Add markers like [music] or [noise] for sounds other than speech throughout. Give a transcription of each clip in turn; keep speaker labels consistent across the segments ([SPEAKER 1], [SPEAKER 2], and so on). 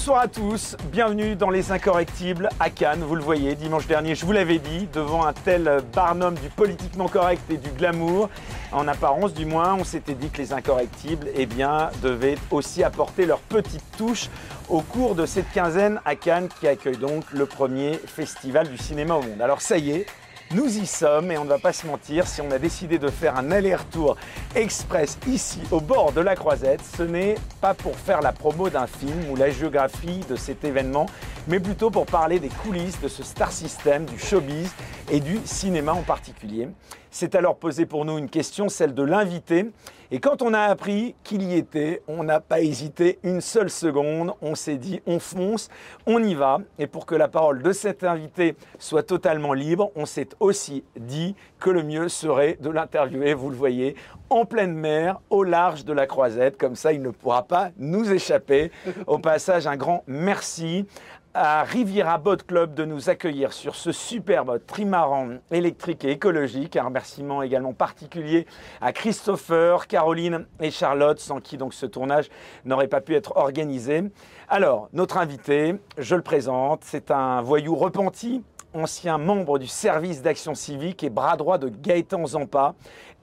[SPEAKER 1] Bonsoir à tous, bienvenue dans Les Incorrectibles à Cannes, vous le voyez, dimanche dernier, je vous l'avais dit, devant un tel barnum du politiquement correct et du glamour, en apparence du moins, on s'était dit que Les Incorrectibles eh bien, devaient aussi apporter leur petite touche au cours de cette quinzaine à Cannes qui accueille donc le premier festival du cinéma au monde. Alors ça y est, nous y sommes et on ne va pas se mentir, si on a décidé de faire un aller-retour express ici au bord de la Croisette, ce n'est pas pour faire la promo d'un film ou la géographie de cet événement, mais plutôt pour parler des coulisses de ce star system, du showbiz et du cinéma en particulier. C'est alors posé pour nous une question, celle de l'invité. Et quand on a appris qu'il y était, on n'a pas hésité une seule seconde. On s'est dit, on fonce, on y va. Et pour que la parole de cet invité soit totalement libre, on s'est aussi dit que le mieux serait de l'interviewer, vous le voyez, en pleine mer, au large de la croisette. Comme ça, il ne pourra pas nous échapper. Au passage, un grand merci à Riviera Boat Club de nous accueillir sur ce superbe trimaran électrique et écologique. Un remerciement également particulier à Christopher, Caroline et Charlotte, sans qui donc ce tournage n'aurait pas pu être organisé. Alors, notre invité, je le présente, c'est un voyou repenti, ancien membre du service d'action civique et bras droit de Gaëtan Zampa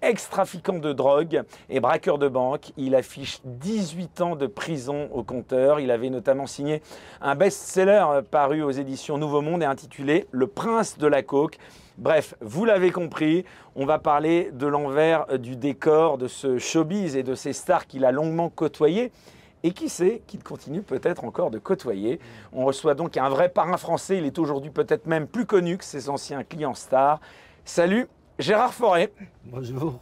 [SPEAKER 1] ex-trafiquant de drogue et braqueur de banque. Il affiche 18 ans de prison au compteur. Il avait notamment signé un best-seller paru aux éditions Nouveau Monde et intitulé Le Prince de la Coke. Bref, vous l'avez compris, on va parler de l'envers du décor de ce showbiz et de ces stars qu'il a longuement côtoyés et qui sait qu'il continue peut-être encore de côtoyer. On reçoit donc un vrai parrain français, il est aujourd'hui peut-être même plus connu que ses anciens clients stars. Salut Gérard Forêt.
[SPEAKER 2] Bonjour.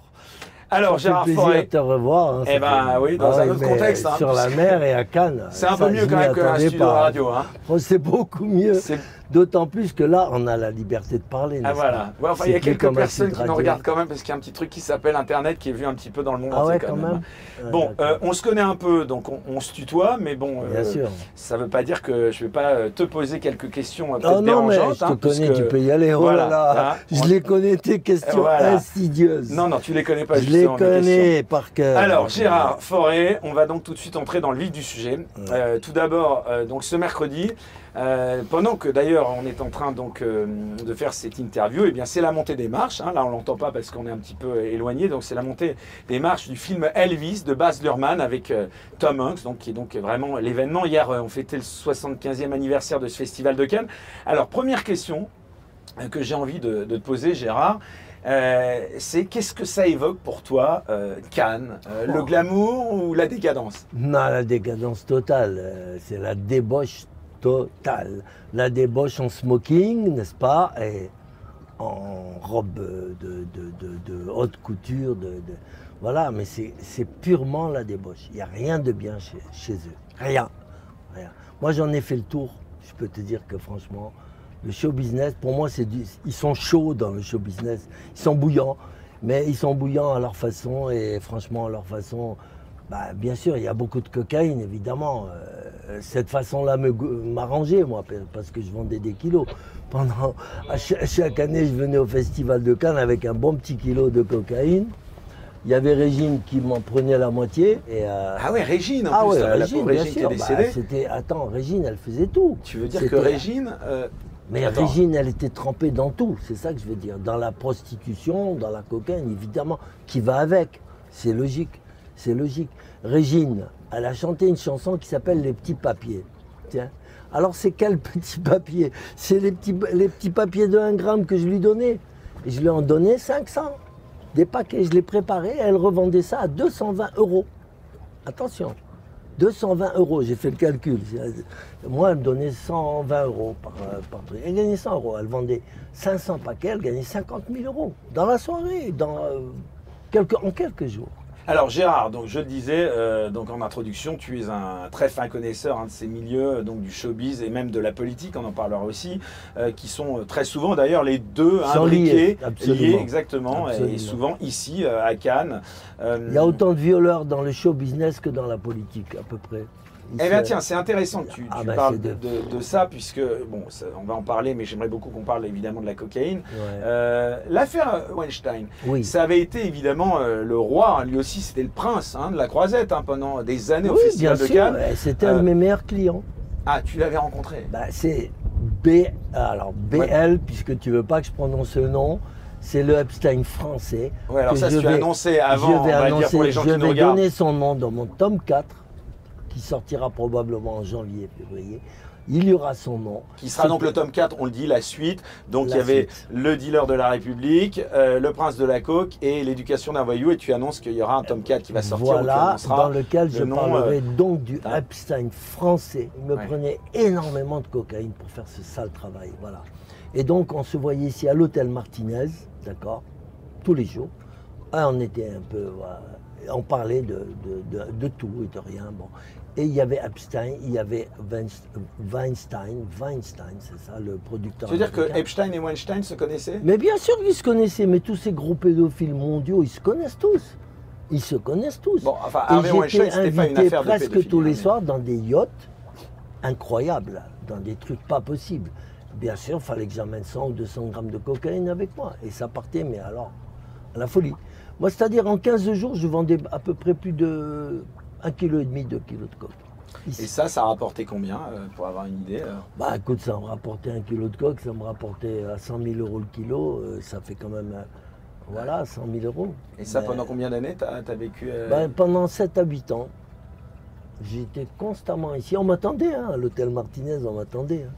[SPEAKER 1] Alors,
[SPEAKER 2] Ça
[SPEAKER 1] Gérard
[SPEAKER 2] plaisir
[SPEAKER 1] Forêt.
[SPEAKER 2] de te revoir. hein,
[SPEAKER 1] Eh ben oui, dans
[SPEAKER 2] Ah
[SPEAKER 1] un autre contexte, hein,
[SPEAKER 2] sur la mer et à Cannes.
[SPEAKER 1] C'est un peu mieux quand même qu'un studio
[SPEAKER 2] pas.
[SPEAKER 1] radio. Hein.
[SPEAKER 2] Oh, c'est beaucoup mieux. D'autant plus que là, on a la liberté de parler.
[SPEAKER 1] Ah voilà. Ouais, enfin, il y a quelques personnes qui nous regardent quand même parce qu'il y a un petit truc qui s'appelle Internet qui est vu un petit peu dans le monde
[SPEAKER 2] Ah ouais,
[SPEAKER 1] quand
[SPEAKER 2] quand
[SPEAKER 1] même.
[SPEAKER 2] même. Ouais,
[SPEAKER 1] Bon, euh, on se connaît un peu, donc on, on se tutoie, mais bon,
[SPEAKER 2] Bien
[SPEAKER 1] euh,
[SPEAKER 2] sûr.
[SPEAKER 1] ça ne veut pas dire que je ne vais pas euh, te poser quelques questions
[SPEAKER 2] Oh
[SPEAKER 1] peut-être
[SPEAKER 2] non, mais je te
[SPEAKER 1] hein,
[SPEAKER 2] connais,
[SPEAKER 1] puisque-
[SPEAKER 2] tu peux y aller. Oh
[SPEAKER 1] voilà,
[SPEAKER 2] là là,
[SPEAKER 1] hein,
[SPEAKER 2] je
[SPEAKER 1] on-
[SPEAKER 2] les connais, tes questions
[SPEAKER 1] Voilà.
[SPEAKER 2] insidieuses.
[SPEAKER 1] Non, non, tu les connais pas
[SPEAKER 2] je les connais par cœur.
[SPEAKER 1] Alors, Gérard Forêt, on va donc tout de suite entrer dans le vif du sujet. Tout d'abord, donc ce mercredi, euh, pendant que d'ailleurs on est en train donc euh, de faire cette interview, et bien c'est la montée des marches. hein. là, on l'entend pas parce qu'on est un petit peu éloigné. Donc c'est la montée des marches du film Elvis de Baz Luhrmann avec euh, Tom Hanks, donc qui est donc vraiment l'événement. Hier, on fêtait le 75e anniversaire de ce festival de Cannes. Alors première question que j'ai envie de, de te poser, Gérard. c'est qu'est-ce que ça évoque pour toi, Cannes Le
[SPEAKER 2] Oh.
[SPEAKER 1] glamour ou la décadence?
[SPEAKER 2] Non, la décadence totale, c'est la débauche totale. La débauche en smoking, n'est-ce pas Et en robe de, haute couture. Voilà, mais c'est purement la débauche. Il n'y a rien de bien chez, eux. Rien. Moi, j'en ai fait le tour. Je peux te dire que franchement, le show business, pour moi, c'est ils sont chauds dans le show business. Ils sont bouillants, mais ils sont bouillants à leur façon et franchement, à leur façon. Bah, bien sûr, il y a beaucoup de cocaïne, évidemment. Euh, cette façon-là m'arrangeait, moi, parce que je vendais des kilos. Pendant, à chaque année, je venais au Festival de Cannes avec un bon petit kilo de cocaïne. Il y avait Régine qui m'en prenait la moitié. Et, euh,
[SPEAKER 1] Ah ouais, Régine, en
[SPEAKER 2] ah
[SPEAKER 1] plus,
[SPEAKER 2] ouais,
[SPEAKER 1] la, la
[SPEAKER 2] Régine,
[SPEAKER 1] qui
[SPEAKER 2] Bah, c'était, attends, Régine, elle faisait tout.
[SPEAKER 1] tu veux dire que Régine, euh,
[SPEAKER 2] Mais
[SPEAKER 1] Attends.
[SPEAKER 2] Régine, elle était trempée dans tout, c'est ça que je veux dire. Dans la prostitution, dans la cocaïne, évidemment, qui va avec. C'est logique, c'est logique. Régine, elle a chanté une chanson qui s'appelle Les petits papiers. Tiens. Alors c'est quel [laughs] petit papier? C'est les petits, papiers de 1 gramme que je lui donnais. Et je lui en donnais 500. Des paquets, je les préparais, elle revendait ça à 220 euros. Attention, 220 euros, j'ai fait le calcul. Moi, elle me donnait 120 euros par, par truc. Elle gagnait 100 euros. Elle vendait 500 paquets, elle gagnait 50 000 euros. Dans la soirée, euh, en quelques jours.
[SPEAKER 1] Alors Gérard, donc je le disais euh, donc en introduction, tu es un très fin connaisseur hein, de ces milieux, donc du showbiz et même de la politique, on en parlera aussi, euh, qui sont euh, très souvent d'ailleurs les deux imbriqués,
[SPEAKER 2] liés, absolument.
[SPEAKER 1] liés, exactement, et souvent ici euh, à Cannes. Euh,
[SPEAKER 2] Il y a autant de violeurs dans le show business que dans la politique, à peu près.
[SPEAKER 1] Eh bien tiens, c'est intéressant que tu,
[SPEAKER 2] Ah
[SPEAKER 1] tu
[SPEAKER 2] bah,
[SPEAKER 1] parles de,
[SPEAKER 2] de-
[SPEAKER 1] de- de ça, puisque, bon, ça, on va en parler, mais j'aimerais beaucoup qu'on parle évidemment de la cocaïne.
[SPEAKER 2] Ouais.
[SPEAKER 1] Euh, L'affaire Weinstein,
[SPEAKER 2] oui.
[SPEAKER 1] ça avait été évidemment euh, le roi, hein, lui aussi c'était le prince hein, de la croisette hein, pendant des années au
[SPEAKER 2] Oui,
[SPEAKER 1] Festival
[SPEAKER 2] bien
[SPEAKER 1] de
[SPEAKER 2] sûr,
[SPEAKER 1] Cannes.
[SPEAKER 2] ouais, c'était un
[SPEAKER 1] Euh,
[SPEAKER 2] de mes meilleurs clients.
[SPEAKER 1] Ah, tu l'avais rencontré?
[SPEAKER 2] Bah, c'est B, alors BL, puisque tu veux pas que je prononce le nom, c'est le Epstein français.
[SPEAKER 1] Ouais, alors
[SPEAKER 2] que
[SPEAKER 1] ça,
[SPEAKER 2] je
[SPEAKER 1] tu
[SPEAKER 2] vais-
[SPEAKER 1] annoncé avant,
[SPEAKER 2] je vais annoncer,
[SPEAKER 1] pour les gens
[SPEAKER 2] je
[SPEAKER 1] qui
[SPEAKER 2] vais donner son nom dans mon tome 4, qui sortira probablement en janvier, février. Il y aura son nom.
[SPEAKER 1] Qui sera donc le tome 4, on le dit, la suite. Donc
[SPEAKER 2] La
[SPEAKER 1] il y avait
[SPEAKER 2] suite.
[SPEAKER 1] le dealer de la République, euh, le prince de la coke et l'éducation d'un voyou. Et tu annonces qu'il y aura un tome 4 qui va sortir.
[SPEAKER 2] Voilà, dans lequel
[SPEAKER 1] le
[SPEAKER 2] je
[SPEAKER 1] nom,
[SPEAKER 2] parlerai
[SPEAKER 1] euh,
[SPEAKER 2] donc du Epstein français. Il me
[SPEAKER 1] Ouais.
[SPEAKER 2] prenait énormément de cocaïne pour faire ce sale travail. Voilà. Et donc, on se voyait ici à l'hôtel Martinez, d'accord, tous les jours. Ah, on était un peu. voilà, on parlait de, de- de- de tout et de rien. Bon. Et il y avait Epstein, il y avait Weinst- Weinstein, Weinstein, c'est ça, le producteur.
[SPEAKER 1] Tu veux dire que. Epstein et Weinstein se connaissaient?
[SPEAKER 2] Mais bien sûr qu'ils se connaissaient, mais tous ces gros pédophiles mondiaux, ils se connaissent tous. Ils se connaissent tous.
[SPEAKER 1] Bon, enfin, Harvey Weinstein, c'était pas une de
[SPEAKER 2] presque
[SPEAKER 1] pédophilie,
[SPEAKER 2] tous les
[SPEAKER 1] hein, mais-
[SPEAKER 2] soirs dans des yachts incroyables, dans des trucs pas possibles. Bien sûr, il fallait que j'amène 100 ou 200 grammes de cocaïne avec moi. Et ça partait, mais alors, à la folie. Moi, c'est-à-dire, en 15 jours, je vendais à peu près plus de 1,5 kg, 2 kg de coke. Ici.
[SPEAKER 1] Et ça, ça a rapporté combien euh, pour avoir une idée alors
[SPEAKER 2] Bah écoute, ça me rapportait un kilo de coke, ça me rapportait à 100 000 euros le kilo, euh, ça fait quand même, euh, voilà, 100 000 euros.
[SPEAKER 1] Et ça, pendant combien d'années t'as as vécu euh,
[SPEAKER 2] ben, Pendant 7 à 8 ans, j'étais constamment ici. On m'attendait, hein, à l'hôtel Martinez, on m'attendait. hein.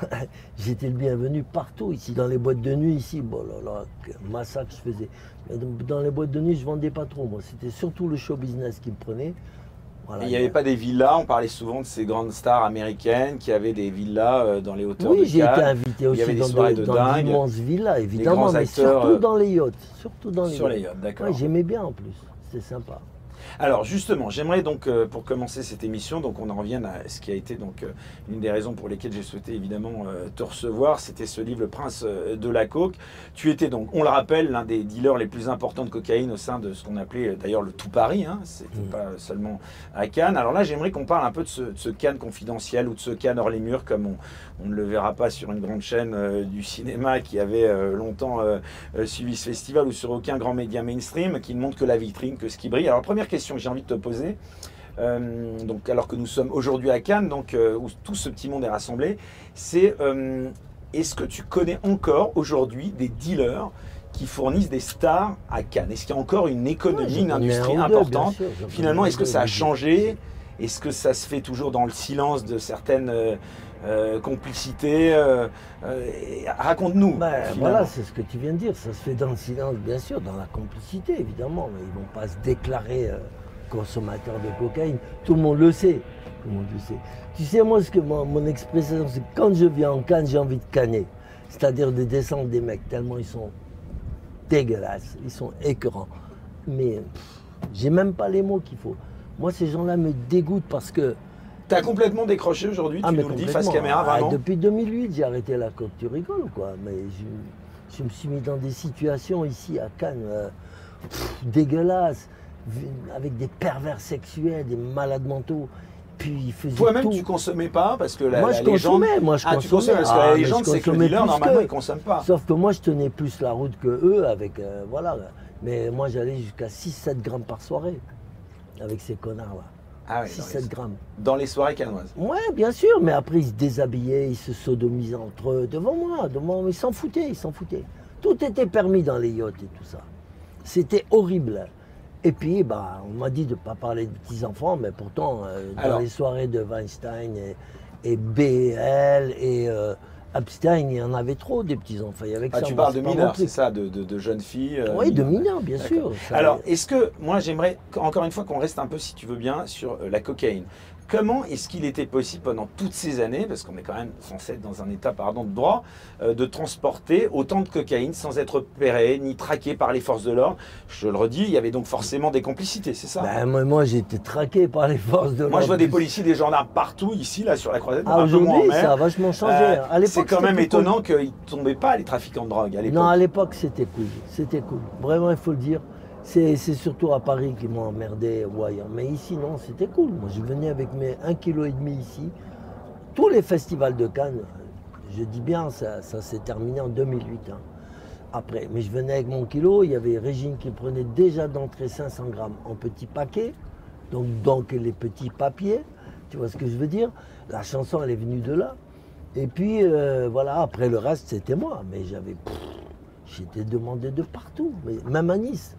[SPEAKER 2] [laughs] J'étais le bienvenu partout, ici, dans les boîtes de nuit, ici. Bon là là, massacre je faisais. Dans- les boîtes de nuit, je vendais pas trop, moi. C'était surtout le show business qui me prenait. Voilà,
[SPEAKER 1] Il n'y avait pas des villas, on parlait souvent de ces grandes stars américaines qui avaient des villas euh, dans les hauteurs de
[SPEAKER 2] Oui, j'ai été invité
[SPEAKER 1] il y avait
[SPEAKER 2] aussi
[SPEAKER 1] des
[SPEAKER 2] dans, des-
[SPEAKER 1] de
[SPEAKER 2] dans d'immenses villas, évidemment, mais
[SPEAKER 1] acteurs,
[SPEAKER 2] surtout
[SPEAKER 1] euh,
[SPEAKER 2] dans les yachts. Surtout dans les
[SPEAKER 1] sur les
[SPEAKER 2] yachts.
[SPEAKER 1] yachts, d'accord.
[SPEAKER 2] Ouais, J'aimais bien en plus, c'était sympa.
[SPEAKER 1] Alors justement, j'aimerais donc euh, pour commencer cette émission, donc on en revient à ce qui a été donc euh, une des raisons pour lesquelles j'ai souhaité évidemment euh, te recevoir, c'était ce livre Le Prince de la coke. Tu étais donc, on le rappelle, l'un des dealers les plus importants de cocaïne au sein de ce qu'on appelait d'ailleurs le tout Paris. Hein, C'était pas seulement à Cannes. Alors là, j'aimerais qu'on parle un peu de ce, de ce Cannes confidentiel ou de ce Cannes hors les murs, comme on, on ne le verra pas sur une grande chaîne du cinéma qui avait longtemps suivi ce festival ou sur aucun grand média mainstream qui ne montre que la vitrine, que ce qui brille. Alors première question que j'ai envie de te poser, euh, donc alors que nous sommes aujourd'hui à Cannes, donc euh, où tout ce petit monde est rassemblé, c'est euh, est-ce que tu connais encore aujourd'hui des dealers qui fournissent des stars à Cannes? Est-ce qu'il y a encore une économie,
[SPEAKER 2] Ouais,
[SPEAKER 1] une industrie importante?
[SPEAKER 2] sûr,
[SPEAKER 1] Finalement, est-ce que ça a changé? Est-ce que ça se fait toujours dans le silence de certaines euh, complicités euh, euh, Raconte-nous.
[SPEAKER 2] Ben, voilà, c'est ce que tu viens de dire. Ça se fait dans le silence, bien sûr, dans la complicité, évidemment. Mais ils vont pas se déclarer consommateurs de cocaïne. Tout le monde le sait. Tout le monde le sait. Tu sais, moi, ce que mon, mon expression, c'est que quand je viens en Cannes, j'ai envie de canner. C'est-à-dire de descendre des mecs, tellement ils sont dégueulasses, ils sont écœurants. Mais j'ai même pas les mots qu'il faut. Moi, ces gens-là me dégoûtent parce que
[SPEAKER 1] T'as complètement décroché aujourd'hui, tu
[SPEAKER 2] ah, mais
[SPEAKER 1] nous le dis face caméra,
[SPEAKER 2] Ah,
[SPEAKER 1] vraiment
[SPEAKER 2] Depuis 2008, j'ai arrêté la coque, tu rigoles ou quoi? Mais je, je me suis mis dans des situations ici à Cannes euh, pff, dégueulasses, avec des pervers sexuels, des malades mentaux. Puis ils
[SPEAKER 1] Toi-même, tu consommais pas parce que la,
[SPEAKER 2] moi, je
[SPEAKER 1] légende.
[SPEAKER 2] consommais, moi, je
[SPEAKER 1] ah, tu
[SPEAKER 2] consommais.
[SPEAKER 1] consommais parce que
[SPEAKER 2] Ah,
[SPEAKER 1] la légende, c'est que le
[SPEAKER 2] consommais
[SPEAKER 1] dealer, normalement,
[SPEAKER 2] qu'eux.
[SPEAKER 1] il consomme pas.
[SPEAKER 2] Sauf que moi, je tenais plus la route que eux, avec euh, voilà. Mais moi, j'allais jusqu'à 6-7 grammes par soirée avec ces connards-là.
[SPEAKER 1] Ah oui, dans
[SPEAKER 2] 6-7
[SPEAKER 1] les,
[SPEAKER 2] grammes.
[SPEAKER 1] dans les soirées canoises.
[SPEAKER 2] Ouais, bien sûr, mais après ils se déshabillaient, ils se sodomisaient entre eux, devant moi, devant moi, ils s'en foutaient, ils s'en foutaient. Tout était permis dans les yachts et tout ça. C'était horrible. Et puis, bah, on m'a dit de ne pas parler de petits-enfants, mais pourtant, euh, dans
[SPEAKER 1] Alors.
[SPEAKER 2] les soirées de Weinstein et, et BL et euh, Epstein, il y en avait trop des petits-enfants.
[SPEAKER 1] Ah,
[SPEAKER 2] ça,
[SPEAKER 1] tu parles de mineurs, c'est ça, de, de- de jeunes filles. euh,
[SPEAKER 2] Oui, de mineurs, bien sûr. Ça-
[SPEAKER 1] Alors, est-ce que, moi j'aimerais, encore une fois, qu'on reste un peu, si tu veux bien, sur euh, la cocaïne. Comment est-ce qu'il était possible pendant toutes ces années, parce qu'on est quand même censé être dans un état, pardon, de droit, euh, de transporter autant de cocaïne sans être repéré ni traqué par les forces de l'ordre? Je le redis, il y avait donc forcément des complicités, c'est ça?
[SPEAKER 2] Ben, moi, moi, j'ai été traqué par les forces de
[SPEAKER 1] Moi, je vois des
[SPEAKER 2] l'ordre.
[SPEAKER 1] policiers, des gendarmes partout, ici, là, sur la croisette,
[SPEAKER 2] Ah, aujourd'hui, ça a vachement changé.
[SPEAKER 1] Euh, c'est quand même
[SPEAKER 2] cool.
[SPEAKER 1] étonnant qu'ils ne tombaient pas, les trafiquants de drogue, à l'époque.
[SPEAKER 2] Non, à l'époque, c'était cool. C'était cool. Vraiment, il faut le dire. C'est surtout à Paris qu'ils m'ont emmerdé ou. Mais ici, non, c'était cool. Moi, je venais avec mes 1,5 kg ici. Tous les festivals de Cannes, je dis bien, ça, s'est terminé en 2008. hein. Après, mais je venais avec mon kilo. Il y avait Régine qui prenait déjà d'entrée 500 grammes en petits paquets. Donc, les petits papiers. Tu vois ce que je veux dire? La chanson, elle est venue de là. Et puis, euh, voilà, après le reste, c'était moi. Mais j'avais. J'étais demandé de partout, même à Nice.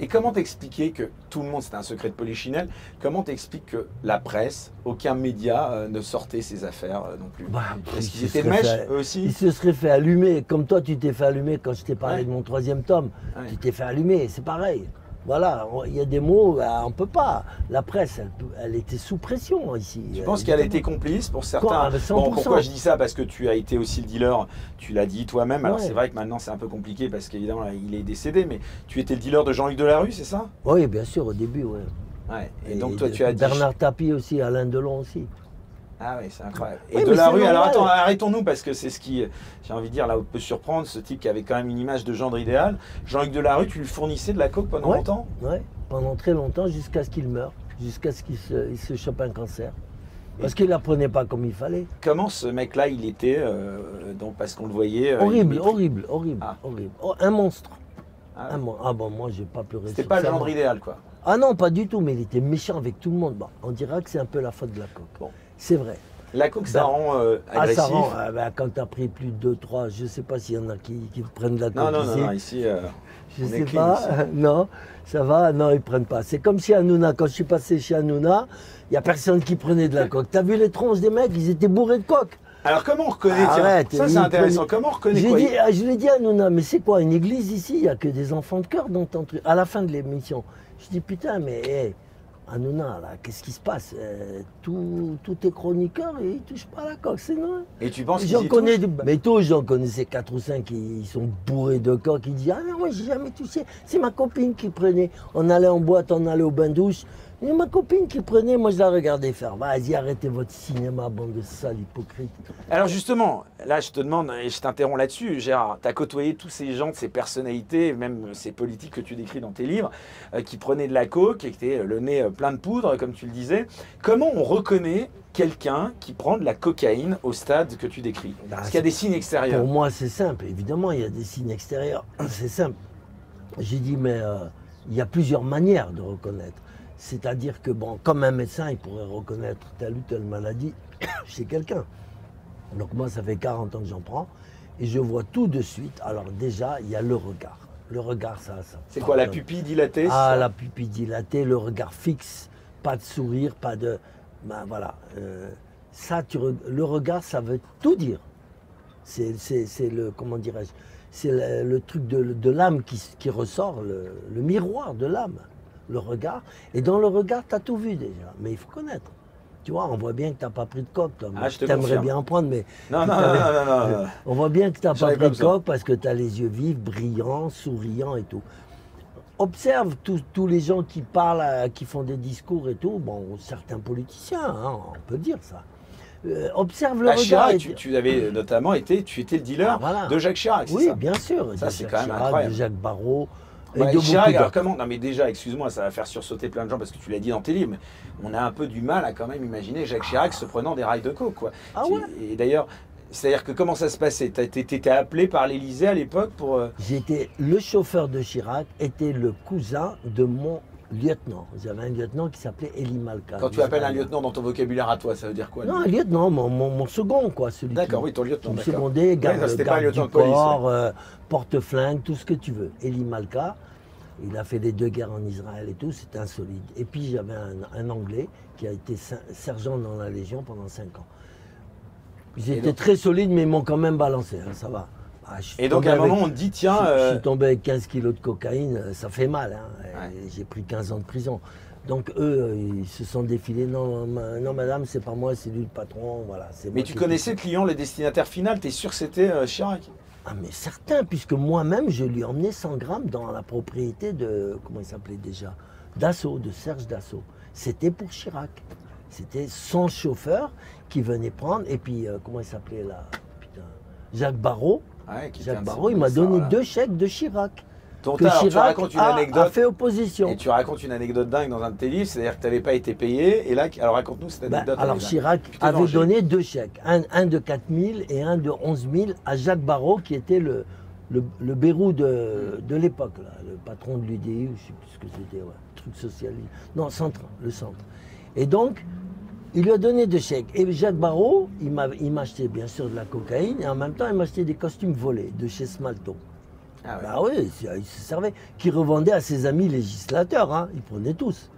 [SPEAKER 1] Et comment t'expliquer que tout le monde, c'était un secret de Polichinelle, comment t'expliques que la presse, aucun média euh, ne sortait ces affaires euh, non plus?
[SPEAKER 2] Bah,
[SPEAKER 1] Est-ce
[SPEAKER 2] ils
[SPEAKER 1] qu'ils
[SPEAKER 2] se
[SPEAKER 1] étaient de
[SPEAKER 2] seraient
[SPEAKER 1] mèche,
[SPEAKER 2] fait-
[SPEAKER 1] eux
[SPEAKER 2] Il
[SPEAKER 1] aussi
[SPEAKER 2] se serait fait allumer, comme toi tu t'es fait allumer quand je t'ai parlé
[SPEAKER 1] Ouais.
[SPEAKER 2] de mon troisième tome.
[SPEAKER 1] Ouais.
[SPEAKER 2] Tu t'es fait allumer, c'est pareil. Voilà, il y a des mots, bah, on peut pas. La presse, elle, était sous pression ici.
[SPEAKER 1] Tu
[SPEAKER 2] Euh,
[SPEAKER 1] penses qu'elle a été complice pour certains
[SPEAKER 2] 100%.
[SPEAKER 1] Bon, pourquoi je dis ça Parce que tu as été aussi le dealer, tu l'as dit toi-même. Alors
[SPEAKER 2] Ouais.
[SPEAKER 1] c'est vrai que maintenant c'est un peu compliqué parce qu'évidemment il est décédé, mais tu étais le dealer de Jean-Luc Delarue, c'est ça?
[SPEAKER 2] Oui, bien sûr, au début, oui.
[SPEAKER 1] Ouais. Et, donc toi tu as dit.
[SPEAKER 2] Bernard Tapie aussi, Alain Delon aussi.
[SPEAKER 1] Ah oui, c'est incroyable.
[SPEAKER 2] Oui,
[SPEAKER 1] Et
[SPEAKER 2] mais
[SPEAKER 1] Delarue,
[SPEAKER 2] c'est
[SPEAKER 1] alors attends, arrêtons-nous parce que c'est ce qui, j'ai envie de dire, là où peut surprendre, ce type qui avait quand même une image de gendre idéal. Jean-Luc Delarue, tu lui fournissais de la coke pendant
[SPEAKER 2] Ouais.
[SPEAKER 1] longtemps?
[SPEAKER 2] Ouais, pendant très longtemps, jusqu'à ce qu'il meure, jusqu'à ce qu'il se, il se chope un cancer. Parce qu'il la prenait pas comme il fallait.
[SPEAKER 1] Comment ce mec-là, il était euh, donc parce qu'on le voyait euh,
[SPEAKER 2] horrible,
[SPEAKER 1] il-
[SPEAKER 2] horrible, horrible,
[SPEAKER 1] Ah.
[SPEAKER 2] horrible. Oh, un monstre.
[SPEAKER 1] Ah,
[SPEAKER 2] Un mon- ah bon, moi, j'ai pas pleuré.
[SPEAKER 1] C'était pas le gendre idéal, quoi.
[SPEAKER 2] Ah non, pas du tout, mais il était méchant avec tout le monde. Bon, on dira que c'est un peu la faute de la coque.
[SPEAKER 1] Bon.
[SPEAKER 2] C'est vrai.
[SPEAKER 1] La coke, ça
[SPEAKER 2] Ben,
[SPEAKER 1] rend euh,
[SPEAKER 2] Ah,
[SPEAKER 1] agressif.
[SPEAKER 2] ça rend, ah, ben, quand t'as pris plus de 2, 3, je sais pas s'il y en a qui, qui prennent de la coque
[SPEAKER 1] Non, non, non,
[SPEAKER 2] ici.
[SPEAKER 1] non, ici, euh,
[SPEAKER 2] Je
[SPEAKER 1] est
[SPEAKER 2] sais pas,
[SPEAKER 1] ici. [laughs]
[SPEAKER 2] non, ça va, non, ils prennent pas. C'est comme chez Hanouna, quand je suis passé chez Hanouna, il n'y a personne qui prenait de la coque. T'as vu les tronches des mecs, ils étaient bourrés de coque.
[SPEAKER 1] Alors comment on reconnaît tiens,
[SPEAKER 2] Arrête,
[SPEAKER 1] Ça c'est intéressant. Comment on reconnaît
[SPEAKER 2] J'ai
[SPEAKER 1] quoi?
[SPEAKER 2] dit, ah, je lui ai dit à Hanouna, mais c'est quoi, une église ici, il n'y a que des enfants de cœur dans ton truc. À la fin de l'émission, je dis, putain, mais Hanouna, là, qu'est-ce qui se passe? Euh, Tous tes chroniqueurs, ils ne touchent pas à la coque, c'est non
[SPEAKER 1] Et tu penses qu'ils
[SPEAKER 2] connais,
[SPEAKER 1] touchent?
[SPEAKER 2] mais tous, j'en connaissais 4 ou 5 qui ils sont bourrés de coque. Ils disent Ah non, moi j'ai jamais touché. C'est ma copine qui prenait. On allait en boîte, on allait au bain-douche. Et ma copine qui prenait, moi je la regardais faire. Vas-y, arrêtez votre cinéma, bande de sales hypocrites.
[SPEAKER 1] Alors justement, là je te demande et je t'interromps là-dessus, Gérard, tu as côtoyé tous ces gens, ces personnalités, même ces politiques que tu décris dans tes livres, euh, qui prenaient de la coke et qui étaient le nez euh, plein de poudre, comme tu le disais. Comment on reconnaît quelqu'un qui prend de la cocaïne au stade que tu décris?
[SPEAKER 2] Bah,
[SPEAKER 1] Parce qu'il y a des signes extérieurs.
[SPEAKER 2] Pour moi, c'est simple. Évidemment, il y a des signes extérieurs. [clears throat] C'est simple. J'ai dit, mais euh, il y a plusieurs manières de reconnaître. C'est-à-dire que, bon, comme un médecin, il pourrait reconnaître telle ou telle maladie [coughs] chez quelqu'un. Donc moi, ça fait 40 ans que j'en prends. Et je vois tout de suite. Alors déjà, il y a le regard. Le regard, ça... ça
[SPEAKER 1] C'est quoi la pupille dilatée
[SPEAKER 2] Ah, la pupille dilatée, le regard fixe, pas de sourire, pas de. Ben voilà. euh, ça, tu le regard, ça veut tout dire. C'est le. Comment dirais-je C'est le, le truc de, de l'âme qui, ressort, le, le miroir de l'âme, le regard. Et dans le regard, tu as tout vu déjà. Mais il faut connaître. Tu vois, on voit bien que tu n'as pas pris de coque, toi.
[SPEAKER 1] Ah, je
[SPEAKER 2] T'aimerais bien en prendre, mais
[SPEAKER 1] Non, non, non, non, non,
[SPEAKER 2] on voit bien que tu n'as pas pris de coque parce que tu as les yeux vifs, brillants, souriants et tout. Observe tous les gens qui parlent, euh, qui font des discours et tout. Bon, certains politiciens, hein, on peut dire ça. Euh, observe le
[SPEAKER 1] Bah,
[SPEAKER 2] regard.
[SPEAKER 1] Chirac,
[SPEAKER 2] et-
[SPEAKER 1] tu, tu avais notamment été, tu étais le dealer
[SPEAKER 2] Ah, voilà.
[SPEAKER 1] de Jacques Chirac,
[SPEAKER 2] Oui,
[SPEAKER 1] ça
[SPEAKER 2] bien sûr.
[SPEAKER 1] Ça, c'est quand même incroyable.
[SPEAKER 2] De Jacques Barrault.
[SPEAKER 1] Chirac, alors comment Non mais déjà, excuse-moi, ça va faire sursauter plein de gens parce que tu l'as dit dans tes livres, mais on a un peu du mal à quand même imaginer Jacques Chirac se prenant des rails de coke, quoi.
[SPEAKER 2] Ah
[SPEAKER 1] Tu-
[SPEAKER 2] ouais
[SPEAKER 1] Et d'ailleurs, c'est-à-dire que comment ça se passait? T'as été t'étais appelé par l'Élysée à l'époque pour... euh,
[SPEAKER 2] J'étais le chauffeur de Chirac, était le cousin de mon lieutenant. J'avais un lieutenant qui s'appelait Elie Malka.
[SPEAKER 1] Quand tu appelles un lieutenant dans ton vocabulaire à toi, ça veut dire quoi
[SPEAKER 2] Non, un lieutenant, mon, mon- mon second, quoi. Celui
[SPEAKER 1] D'accord, oui, ton lieutenant, d'accord.
[SPEAKER 2] secondé, garde,
[SPEAKER 1] un
[SPEAKER 2] garde du
[SPEAKER 1] police,
[SPEAKER 2] corps, euh, porte-flingue, tout ce que tu veux. Eli Malka, il a fait les deux guerres en Israël et tout, c'était insolite. Et puis j'avais un, un Anglais qui a été ser- sergent dans la Légion pendant 5 ans. Ils étaient très solides, mais ils m'ont quand même balancé, hein, ça va. Ah,
[SPEAKER 1] Et donc à un
[SPEAKER 2] avec-
[SPEAKER 1] moment, on te dit, tiens...
[SPEAKER 2] je, je
[SPEAKER 1] euh,
[SPEAKER 2] suis tombé avec 15 kilos de cocaïne, euh, ça fait mal. hein,
[SPEAKER 1] Ouais.
[SPEAKER 2] J'ai pris 15 ans de prison. Donc eux, euh, ils se sont défilés. Non, ma- non madame, c'est pas moi, c'est lui le patron. Voilà, c'est
[SPEAKER 1] Mais tu connaissais le client, le destinataire final, t'es sûr que c'était euh, Chirac?
[SPEAKER 2] Ah mais certain, puisque moi-même, je lui ai emmené 100 grammes dans la propriété de, comment il s'appelait déjà Dassault, de Serge Dassault. C'était pour Chirac. C'était son chauffeur qui venait prendre, et puis, euh, comment il s'appelait là Putain, Jacques Barrault.
[SPEAKER 1] Ouais, un
[SPEAKER 2] Jacques
[SPEAKER 1] ces-
[SPEAKER 2] il m'a donné
[SPEAKER 1] voilà.
[SPEAKER 2] deux chèques de Chirac.
[SPEAKER 1] Ton
[SPEAKER 2] Que
[SPEAKER 1] alors, tu racontes une anecdote.
[SPEAKER 2] a fait opposition.
[SPEAKER 1] Et tu racontes une anecdote dingue dans un de tes livres, c'est-à-dire que tu n'avais pas été payé. Et là, alors raconte-nous cette
[SPEAKER 2] Ben,
[SPEAKER 1] anecdote.
[SPEAKER 2] alors
[SPEAKER 1] est dingue.
[SPEAKER 2] Chirac
[SPEAKER 1] t'es
[SPEAKER 2] avait donné deux chèques, un, un de 4 000 et un de 11 000 à Jacques Barrault, qui était le, le, le Bérou de, de l'époque, le patron de l'UDI, je ne sais plus ce que c'était, ouais, truc socialiste. Non, centre, le centre. Et donc, Il lui a donné deux chèques. Et Jacques Barrault, il m'a il m'a acheté bien sûr de la cocaïne et en même temps, il m'a acheté des costumes volés de chez Smalto.
[SPEAKER 1] Ah.
[SPEAKER 2] Bah oui, il se servait. Qui revendait à ses amis législateurs. Hein. Ils prenaient tous.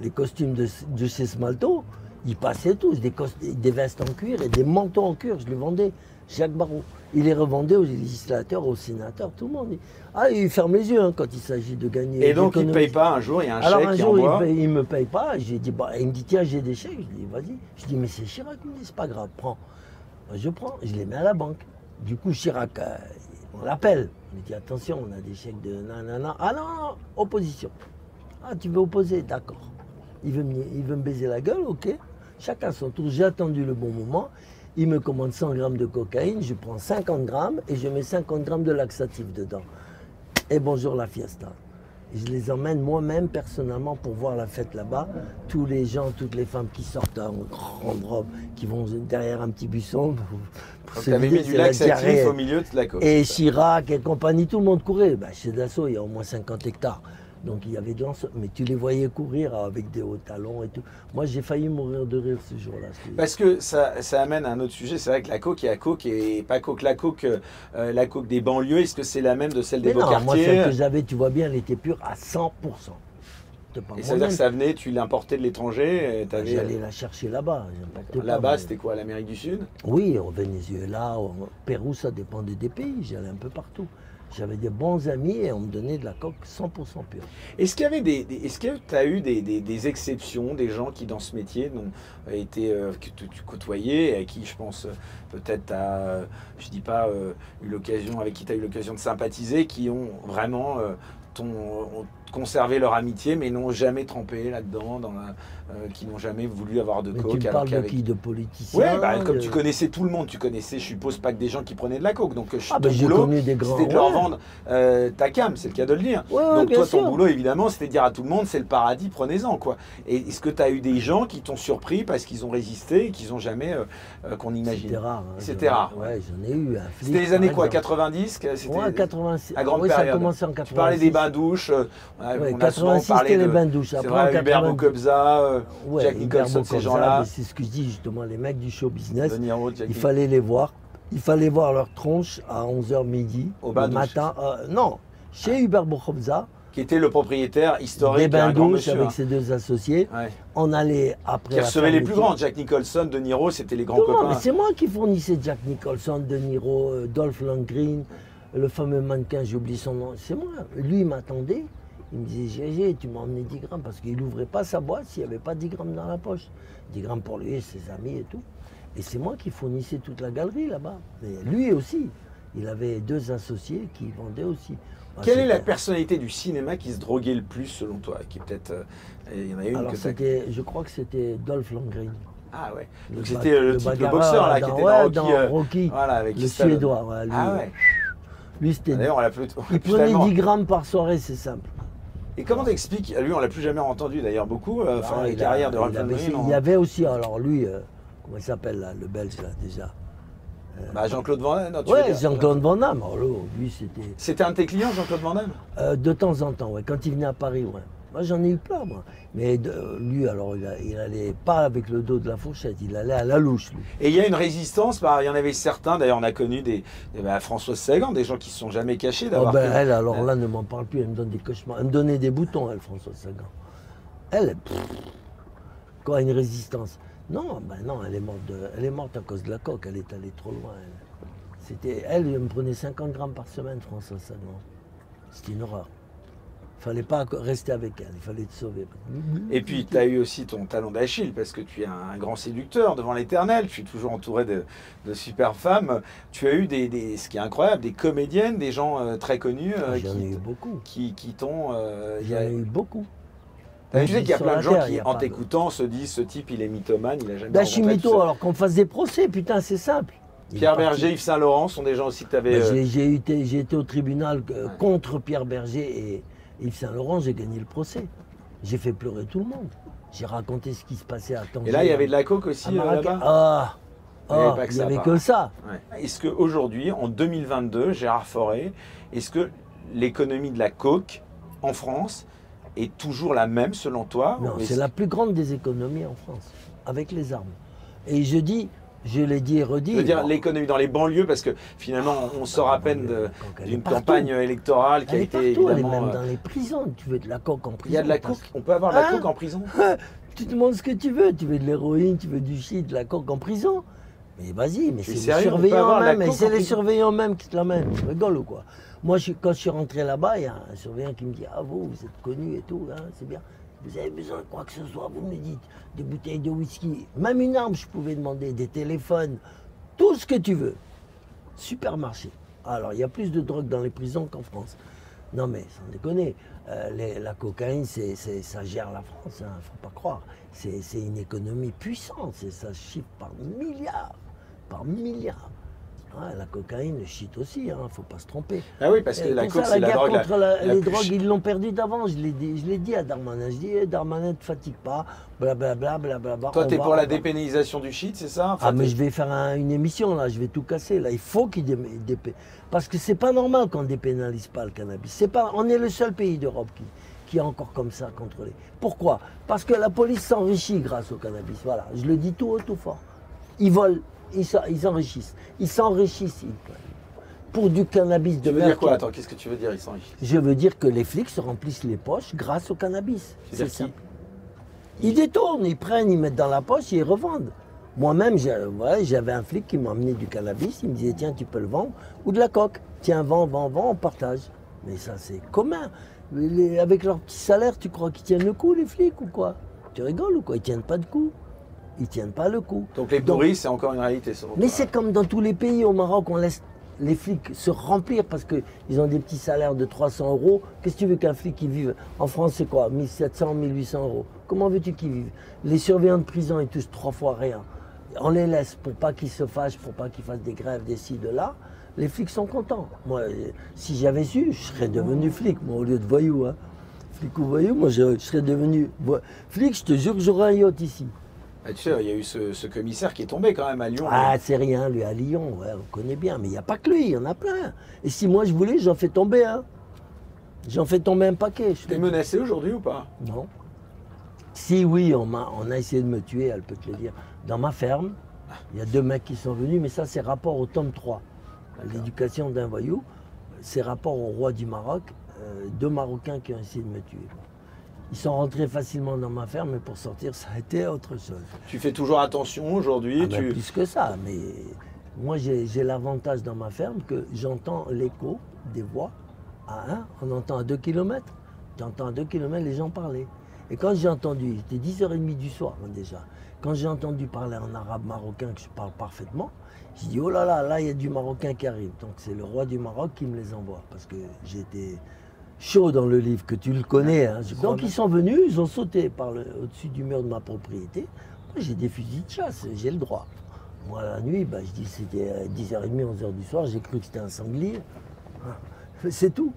[SPEAKER 2] Les costumes de, de chez Smalto, ils passaient tous. Des, des vestes en cuir et des manteaux en cuir. Je les vendais. Jacques Barrault. Il les revendait aux législateurs, aux sénateurs, tout le monde. Ah, il ferme les yeux hein, quand il s'agit de gagner.
[SPEAKER 1] Et donc, il ne paye pas un jour, il y a un
[SPEAKER 2] Alors
[SPEAKER 1] chèque
[SPEAKER 2] un
[SPEAKER 1] qui
[SPEAKER 2] jour, il,
[SPEAKER 1] envoie.
[SPEAKER 2] il me paye pas. J'ai dit, bah, il me dit, tiens, j'ai des chèques. Je dis, vas-y. Je dis, mais c'est Chirac. Il me dit, c'est pas grave, prends. Moi, je prends, je les mets à la banque. Du coup, Chirac, euh, on l'appelle. Il me dit, attention, on a des chèques de nanana. Ah non, non, opposition. Ah, tu veux opposer D'accord. Il veut, me, il veut me baiser la gueule, ok. Chacun son tour. J'ai attendu le bon moment. Il me commande 100 grammes de cocaïne. Je prends 50 grammes et je mets 50 grammes de laxatif dedans. Et bonjour la fiesta. Je les emmène moi-même personnellement pour voir la fête là-bas. Tous les gens, toutes les femmes qui sortent en grande robe, qui vont derrière un petit buisson. [laughs] pour-
[SPEAKER 1] Donc, avais
[SPEAKER 2] vider,
[SPEAKER 1] mis du laxatif au milieu de la côte.
[SPEAKER 2] Et Chirac et compagnie, tout le monde courait. Bah, chez Dassault, il y a au moins 50 hectares. Donc il y avait de l'ensemble. Mais tu les voyais courir avec des hauts talons et tout. Moi, j'ai failli mourir de rire ce jour-là.
[SPEAKER 1] Parce que ça, ça amène à un autre sujet. C'est vrai que la coke, il y a coke et pas coke. La coke, euh, la coke des banlieues, est-ce que c'est la même de celle des
[SPEAKER 2] Mais
[SPEAKER 1] beaux
[SPEAKER 2] non, moi,
[SPEAKER 1] quartiers
[SPEAKER 2] celle que j'avais, tu vois bien, elle était pure à 100%. Je te parle
[SPEAKER 1] Et ça veut dire que ça venait, tu l'importais de l'étranger. et t'avais-
[SPEAKER 2] J'allais la chercher là-bas.
[SPEAKER 1] Là-bas,
[SPEAKER 2] mais-
[SPEAKER 1] c'était quoi L'Amérique du Sud?
[SPEAKER 2] Oui, au Venezuela, au Pérou, ça dépendait des pays. J'allais un peu partout. J'avais des bons amis et on me donnait de la coque 100% pure.
[SPEAKER 1] Est-ce qu'il y avait des, est-ce que tu as eu des, des- exceptions, des gens qui dans ce métier euh, été euh, que tu, côtoyais, et à qui je pense euh, peut-être tu as, je dis pas euh, eu l'occasion, avec qui tu eu l'occasion de sympathiser, qui ont vraiment euh, ont conservé leur amitié, mais n'ont jamais trempé là-dedans, dans la- euh, qui n'ont jamais voulu avoir de
[SPEAKER 2] Mais
[SPEAKER 1] coke.
[SPEAKER 2] tu parles de qui? De politiciens
[SPEAKER 1] Ouais, bah, comme tu connaissais tout le monde, tu connaissais, je suppose, pas que des gens qui prenaient de la coke. Donc, euh,
[SPEAKER 2] Ah,
[SPEAKER 1] ton boulot,
[SPEAKER 2] connu des grands.
[SPEAKER 1] c'était de leur
[SPEAKER 2] ouais.
[SPEAKER 1] vendre euh, ta cam, c'est le cas de le dire.
[SPEAKER 2] Ouais,
[SPEAKER 1] Donc toi, ton boulot, évidemment, c'était de dire à tout le monde, c'est le paradis, prenez-en, quoi. Et est-ce que tu as eu des gens qui t'ont surpris parce qu'ils ont résisté et qu'ils n'ont jamais, euh, qu'on imagine?
[SPEAKER 2] C'était rare. hein,
[SPEAKER 1] C'était rare,
[SPEAKER 2] Ouais, j'en ai eu.
[SPEAKER 1] C'était les années quoi,
[SPEAKER 2] exemple.
[SPEAKER 1] 90 que c'était-
[SPEAKER 2] Ouais, 86.
[SPEAKER 1] à grande
[SPEAKER 2] oui, ça a
[SPEAKER 1] période.
[SPEAKER 2] commencé en 86.
[SPEAKER 1] Tu parlais des bains-douches,
[SPEAKER 2] Ouais,
[SPEAKER 1] on a souvent
[SPEAKER 2] 86,
[SPEAKER 1] parlé
[SPEAKER 2] c'était les
[SPEAKER 1] de...
[SPEAKER 2] bains-douches.
[SPEAKER 1] C'est
[SPEAKER 2] Après,
[SPEAKER 1] vrai, Hubert
[SPEAKER 2] 90
[SPEAKER 1] Bocobza, euh,
[SPEAKER 2] Ouais,
[SPEAKER 1] Jack Nicholson, ces
[SPEAKER 2] Bocobza,
[SPEAKER 1] gens-là.
[SPEAKER 2] C'est ce que je dis justement, les mecs du show business.
[SPEAKER 1] De Niro,
[SPEAKER 2] Il fallait les voir. Il fallait voir leur tronche à 11h midi.
[SPEAKER 1] Au
[SPEAKER 2] le matin. euh, non, chez Hubert Bokhobza,
[SPEAKER 1] qui était le propriétaire
[SPEAKER 2] des
[SPEAKER 1] historique, un grand
[SPEAKER 2] bains-douches
[SPEAKER 1] monsieur.
[SPEAKER 2] avec
[SPEAKER 1] hein.
[SPEAKER 2] ses deux associés.
[SPEAKER 1] Ouais.
[SPEAKER 2] On allait après.
[SPEAKER 1] Qui recevait les plus grands. Jack Nicholson, De Niro, c'était les grands
[SPEAKER 2] monde,
[SPEAKER 1] copains.
[SPEAKER 2] mais c'est moi qui fournissais Jack Nicholson, De Niro, euh, Dolph Lundgren, le fameux mannequin, j'ai oublié son nom. C'est moi. Lui, il m'attendait. Il me disait, GG, tu m'as emmené 10 grammes parce qu'il n'ouvrait pas sa boîte s'il n'y avait pas 10 grammes dans la poche. 10 grammes pour lui et ses amis et tout. Et c'est moi qui fournissais toute la galerie là-bas. Mais lui aussi, il avait deux associés qui vendaient aussi.
[SPEAKER 1] Quelle est la personnalité du cinéma qui se droguait le plus selon toi? Qui peut-être. euh, Il y en a une
[SPEAKER 2] Alors
[SPEAKER 1] que
[SPEAKER 2] je crois que c'était Dolph Lundgren.
[SPEAKER 1] Ah ouais. Donc c'était euh, le,
[SPEAKER 2] le
[SPEAKER 1] type, le boxeur là, qui
[SPEAKER 2] dans-
[SPEAKER 1] était
[SPEAKER 2] ouais,
[SPEAKER 1] dans Rocky.
[SPEAKER 2] dans
[SPEAKER 1] euh,
[SPEAKER 2] Rocky.
[SPEAKER 1] Voilà, avec
[SPEAKER 2] Le. Suédois, ouais, lui.
[SPEAKER 1] Ah ouais.
[SPEAKER 2] Lui, c'était.
[SPEAKER 1] D'ailleurs, on l'a plus.
[SPEAKER 2] Il [laughs] prenait
[SPEAKER 1] tellement-
[SPEAKER 2] 10 grammes par soirée, c'est simple.
[SPEAKER 1] Et comment t'expliques Lui, on l'a plus jamais entendu d'ailleurs beaucoup. euh, Enfin,
[SPEAKER 2] Ah,
[SPEAKER 1] la
[SPEAKER 2] il
[SPEAKER 1] carrière
[SPEAKER 2] a-
[SPEAKER 1] de
[SPEAKER 2] il avait,
[SPEAKER 1] Lundgren,
[SPEAKER 2] il y
[SPEAKER 1] en-
[SPEAKER 2] avait aussi, alors lui, euh, comment il s'appelle là, le belge là déjà
[SPEAKER 1] Bah, Jean-Claude Van Damme. dire-
[SPEAKER 2] Jean-Claude Van Damme. Alors, lui, c'était.
[SPEAKER 1] C'était un de tes clients, Jean-Claude Van Damme?
[SPEAKER 2] Euh, de temps en temps, ouais, quand il venait à Paris, ouais. Moi, j'en ai eu plein, moi. Mais de- lui, alors, il, a- il allait pas avec le dos de la fourchette, il allait à la louche, lui.
[SPEAKER 1] Et il y a une résistance, bah, il y en avait certains, d'ailleurs on a connu des, des- bah, Françoise Sagan, des gens qui se sont jamais cachés
[SPEAKER 2] Oh,
[SPEAKER 1] d'avoir...
[SPEAKER 2] ben,
[SPEAKER 1] que-
[SPEAKER 2] elle, alors là, ne m'en parle plus, elle me donne des cauchemars. Elle me donnait des boutons, elle, Françoise Sagan. Elle, pff, quoi, une résistance Non, ben non, elle est, morte de- elle est morte à cause de la coque, elle est allée trop loin. Elle, C'était, elle, elle me prenait 50 grammes par semaine, Françoise Sagan. C'était une horreur. Il fallait pas rester avec elle, il fallait te sauver.
[SPEAKER 1] Et puis tu as eu aussi ton talent d'Achille, parce que tu es un grand séducteur devant l'éternel, tu es toujours entouré de, de super femmes. Tu as eu des, des- ce qui est incroyable, des comédiennes, des gens euh, très connus euh,
[SPEAKER 2] J'en ai
[SPEAKER 1] qui,
[SPEAKER 2] eu beaucoup.
[SPEAKER 1] qui, qui t'ont... euh, il y
[SPEAKER 2] J'en
[SPEAKER 1] a-
[SPEAKER 2] ai eu beaucoup.
[SPEAKER 1] Tu sais qu'il y a plein de gens
[SPEAKER 2] terre,
[SPEAKER 1] qui, en
[SPEAKER 2] de-
[SPEAKER 1] t'écoutant, se disent ce type il est mythomane, il a jamais ça.
[SPEAKER 2] alors qu'on fasse des procès, putain, c'est simple.
[SPEAKER 1] Pierre. Berger, Yves Saint-Laurent sont des gens aussi que tu avais...
[SPEAKER 2] Ben, j'ai- J'ai été, au tribunal euh,
[SPEAKER 1] Ouais.
[SPEAKER 2] contre Pierre Berger et Yves Saint-Laurent, j'ai gagné le procès. J'ai fait pleurer tout le monde. J'ai raconté ce qui se passait à Tanger.
[SPEAKER 1] Et là, il y avait de la coke aussi euh, là-bas
[SPEAKER 2] Ah,
[SPEAKER 1] Il y avait
[SPEAKER 2] ah, il n'y
[SPEAKER 1] ça,
[SPEAKER 2] avait que ça.
[SPEAKER 1] Ouais. Est-ce qu'aujourd'hui, en 2022, Gérard Forêt, est-ce que l'économie de la coke en France est toujours la même selon toi
[SPEAKER 2] Non, c'est la plus grande des économies en France. avec les armes. Et je dis, je l'ai dit et redit.
[SPEAKER 1] Je veux dire l'économie dans les banlieues, parce que finalement, on
[SPEAKER 2] coke, elle est
[SPEAKER 1] d'une campagne électorale qui
[SPEAKER 2] elle
[SPEAKER 1] a
[SPEAKER 2] est
[SPEAKER 1] été
[SPEAKER 2] partout, elle est
[SPEAKER 1] évidemment.
[SPEAKER 2] même
[SPEAKER 1] euh,
[SPEAKER 2] dans les prisons. Tu veux de la coke en prison
[SPEAKER 1] Il y a de la coke, on peut avoir de la
[SPEAKER 2] Hein
[SPEAKER 1] coke en prison [laughs]
[SPEAKER 2] Tu te demandes ce que tu veux. Tu veux de l'héroïne, tu veux du shit, de la coke en prison. Mais vas-y, mais c'est les surveillants même. C'est les surveillants même qui te l'amènent. Tu rigoles ou quoi? Moi, je, quand je suis rentré là-bas, il y a un surveillant qui me dit Ah, vous, vous êtes connu et tout, hein, c'est bien. Vous avez besoin de quoi que ce soit, vous me dites. Des bouteilles de whisky, même une arme, je pouvais demander, des téléphones, tout ce que tu veux. Supermarché. Alors, il y a plus de drogue dans les prisons qu'en France. Non, mais sans déconner, euh, la cocaïne, ça gère la France, hein, faut pas croire. C'est, une économie puissante, ça chiffre par milliards, par milliards. Ouais, la cocaïne, le shit aussi, hein, faut pas se tromper.
[SPEAKER 1] Ah oui, parce que la
[SPEAKER 2] pour
[SPEAKER 1] coke,
[SPEAKER 2] ça,
[SPEAKER 1] c'est la
[SPEAKER 2] guerre
[SPEAKER 1] drogue.
[SPEAKER 2] contre la-
[SPEAKER 1] la
[SPEAKER 2] les
[SPEAKER 1] plus
[SPEAKER 2] drogues, ils l'ont perdu d'avance. Je l'ai dit, à Darmanin. Je dis, eh, Darmanin, ne te fatigue pas, blablabla, blablabla.
[SPEAKER 1] Toi, t'es
[SPEAKER 2] va-
[SPEAKER 1] pour la dépénalisation du shit, c'est ça Enfin,
[SPEAKER 2] ah, mais je vais faire un- une émission là, je vais tout casser là. Il faut qu'il dé- dépé- Parce que c'est pas normal qu'on dépénalise pas le cannabis. C'est pas... On est le seul pays d'Europe qui, qui est encore comme ça contrôlé. Pourquoi? Parce que la police s'enrichit grâce au cannabis. Voilà, je le dis tout haut, tout fort. Ils volent, ils s'en- ils s'enrichissent. Ils s'enrichissent pour du cannabis de
[SPEAKER 1] Tu veux dire quoi Attends, qu'est-ce que tu veux dire Ils s'enrichissent?
[SPEAKER 2] Je veux dire que les flics se remplissent les poches grâce au cannabis. C'est simple. Ils détournent, ils prennent, ils mettent dans la poche et ils revendent. Moi-même, j'avais un flic qui m'a amené du cannabis. Il me disait tiens, tu peux le vendre ou de la coque. Tiens, vends, vends, vends, on partage. Mais ça, c'est commun. Les- avec leur petit salaire, tu crois qu'ils tiennent le coup, les flics ou quoi? Tu rigoles ou quoi? Ils tiennent pas de coup. Ils tiennent pas le coup.
[SPEAKER 1] Donc les touristes, c'est encore une réalité.
[SPEAKER 2] mais c'est comme dans tous les pays au Maroc, on laisse les flics se remplir parce qu'ils ont des petits salaires de 300 euros. Qu'est-ce que tu veux qu'un flic qui vive En France, c'est quoi 1700, 1800 euros? Comment veux-tu qu'ils vivent Les surveillants de prison, ils touchent trois fois rien. On les laisse pour pas qu'ils se fâchent, pour pas qu'ils fassent des grèves, des ci, de là. Les flics sont contents. Moi, euh, si j'avais su, je serais devenu flic, moi, au lieu de voyou. Hein. Flic ou voyou, moi, je, je serais devenu flic. Je te jure que j'aurais un yacht ici.
[SPEAKER 1] Ah, tu sais, il y a eu ce, ce commissaire qui est tombé quand même à Lyon.
[SPEAKER 2] Ah, c'est rien, lui, à Lyon, ouais, on connaît bien. Mais il n'y a pas que lui, il y en a plein. Et si moi je voulais, j'en fais tomber un. J'en fais tomber un paquet. je
[SPEAKER 1] T'es menacé aujourd'hui ou pas?
[SPEAKER 2] Non. Si oui, on, m'a- on a essayé de me tuer, elle peut te le dire. Dans ma ferme, il y a deux mecs qui sont venus, mais ça c'est rapport au tome 3. L'éducation d'un voyou, c'est rapport au roi du Maroc, euh, deux Marocains qui ont essayé de me tuer. Ils sont rentrés facilement dans ma ferme, mais pour sortir, ça a été autre chose.
[SPEAKER 1] Tu fais toujours attention aujourd'hui.
[SPEAKER 2] Ah ben, plus que ça, mais moi j'ai l'avantage dans ma ferme que j'entends l'écho des voix à 1, on entend à 2 km. J'entends à 2 km les gens parler. Et quand j'ai entendu, c'était 10h30 du soir hein, déjà, quand j'ai entendu parler en arabe marocain que je parle parfaitement, j'ai dit oh là là, là il y a du marocain qui arrive. Donc c'est le roi du Maroc qui me les envoie parce que j'étais chaud dans le livre, que tu le connais. hein.
[SPEAKER 1] je crois
[SPEAKER 2] Donc ils sont venus, ils ont sauté par le- au-dessus du mur de ma propriété. Moi j'ai des fusils de chasse, j'ai le droit. Moi la nuit, bah, je dis c'était euh, 10h30, 11h du soir, j'ai cru que c'était un sanglier. [laughs] C'est tout.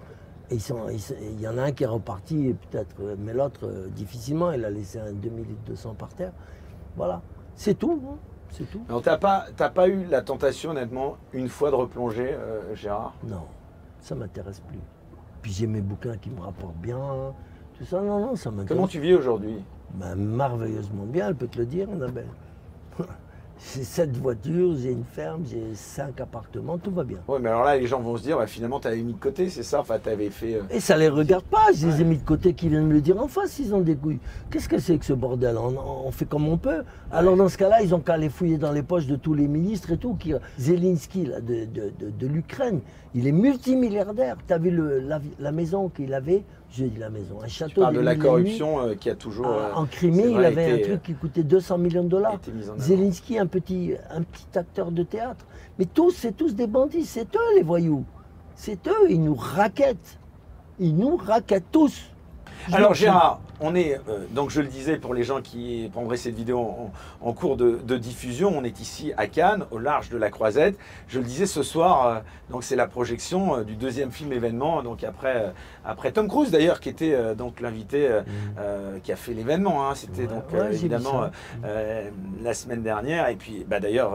[SPEAKER 2] Et ils sont- il y en a un qui est reparti peut-être, euh, mais l'autre euh, difficilement, il a laissé un 2200 par terre. Voilà, c'est tout, hein. c'est tout.
[SPEAKER 1] Non, t'as pas, t'as pas eu la tentation, honnêtement, une fois de replonger, euh, Gérard?
[SPEAKER 2] Non, ça m'intéresse plus. Puis j'ai mes bouquins qui me rapportent bien, tout ça, non, non, ça m'intéresse.
[SPEAKER 1] Comment tu vis aujourd'hui?
[SPEAKER 2] Ben, merveilleusement bien, elle peut te le dire, Annabelle. [laughs] J'ai sept voitures, j'ai une ferme, j'ai cinq appartements, tout va bien.
[SPEAKER 1] Ouais, mais alors là, les gens vont se dire, bah, finalement, t'avais mis de côté, c'est ça? Enfin, t'avais fait. euh,
[SPEAKER 2] Et ça les regarde pas, je les ai mis de côté qui viennent me le dire en face, ils ont des couilles. Qu'est-ce que c'est que ce bordel? On, on fait comme on peut. Alors dans ce cas-là, ils ont qu'à les fouiller dans les poches de tous les ministres et tout. Qui, Zelensky là, de, de- de- de l'Ukraine, il est multimilliardaire. Tu as vu le- la, la maison qu'il avait? Je dis la maison, un
[SPEAKER 1] Tu
[SPEAKER 2] château
[SPEAKER 1] parles de la corruption euh, qui a toujours.
[SPEAKER 2] Ah,
[SPEAKER 1] euh,
[SPEAKER 2] en Crimée, il avait
[SPEAKER 1] été,
[SPEAKER 2] un truc qui coûtait 200 millions de dollars. Zelensky, un petit, un petit acteur de théâtre. Mais tous, c'est tous des bandits. C'est eux les voyous. C'est eux, ils nous raquettent. Ils nous raquettent tous. Je
[SPEAKER 1] Alors Gérard, on est, euh, donc je le disais pour les gens qui prendraient cette vidéo en, en cours de, de diffusion, on est ici à Cannes, au large de la Croisette. Je le disais ce soir, euh, donc c'est la projection euh, du deuxième film événement, donc après, après Tom Cruise d'ailleurs, qui était donc l'invité euh, qui a fait l'événement. hein. C'était
[SPEAKER 2] Ouais,
[SPEAKER 1] donc
[SPEAKER 2] ouais,
[SPEAKER 1] évidemment la semaine dernière. Et puis bah, d'ailleurs,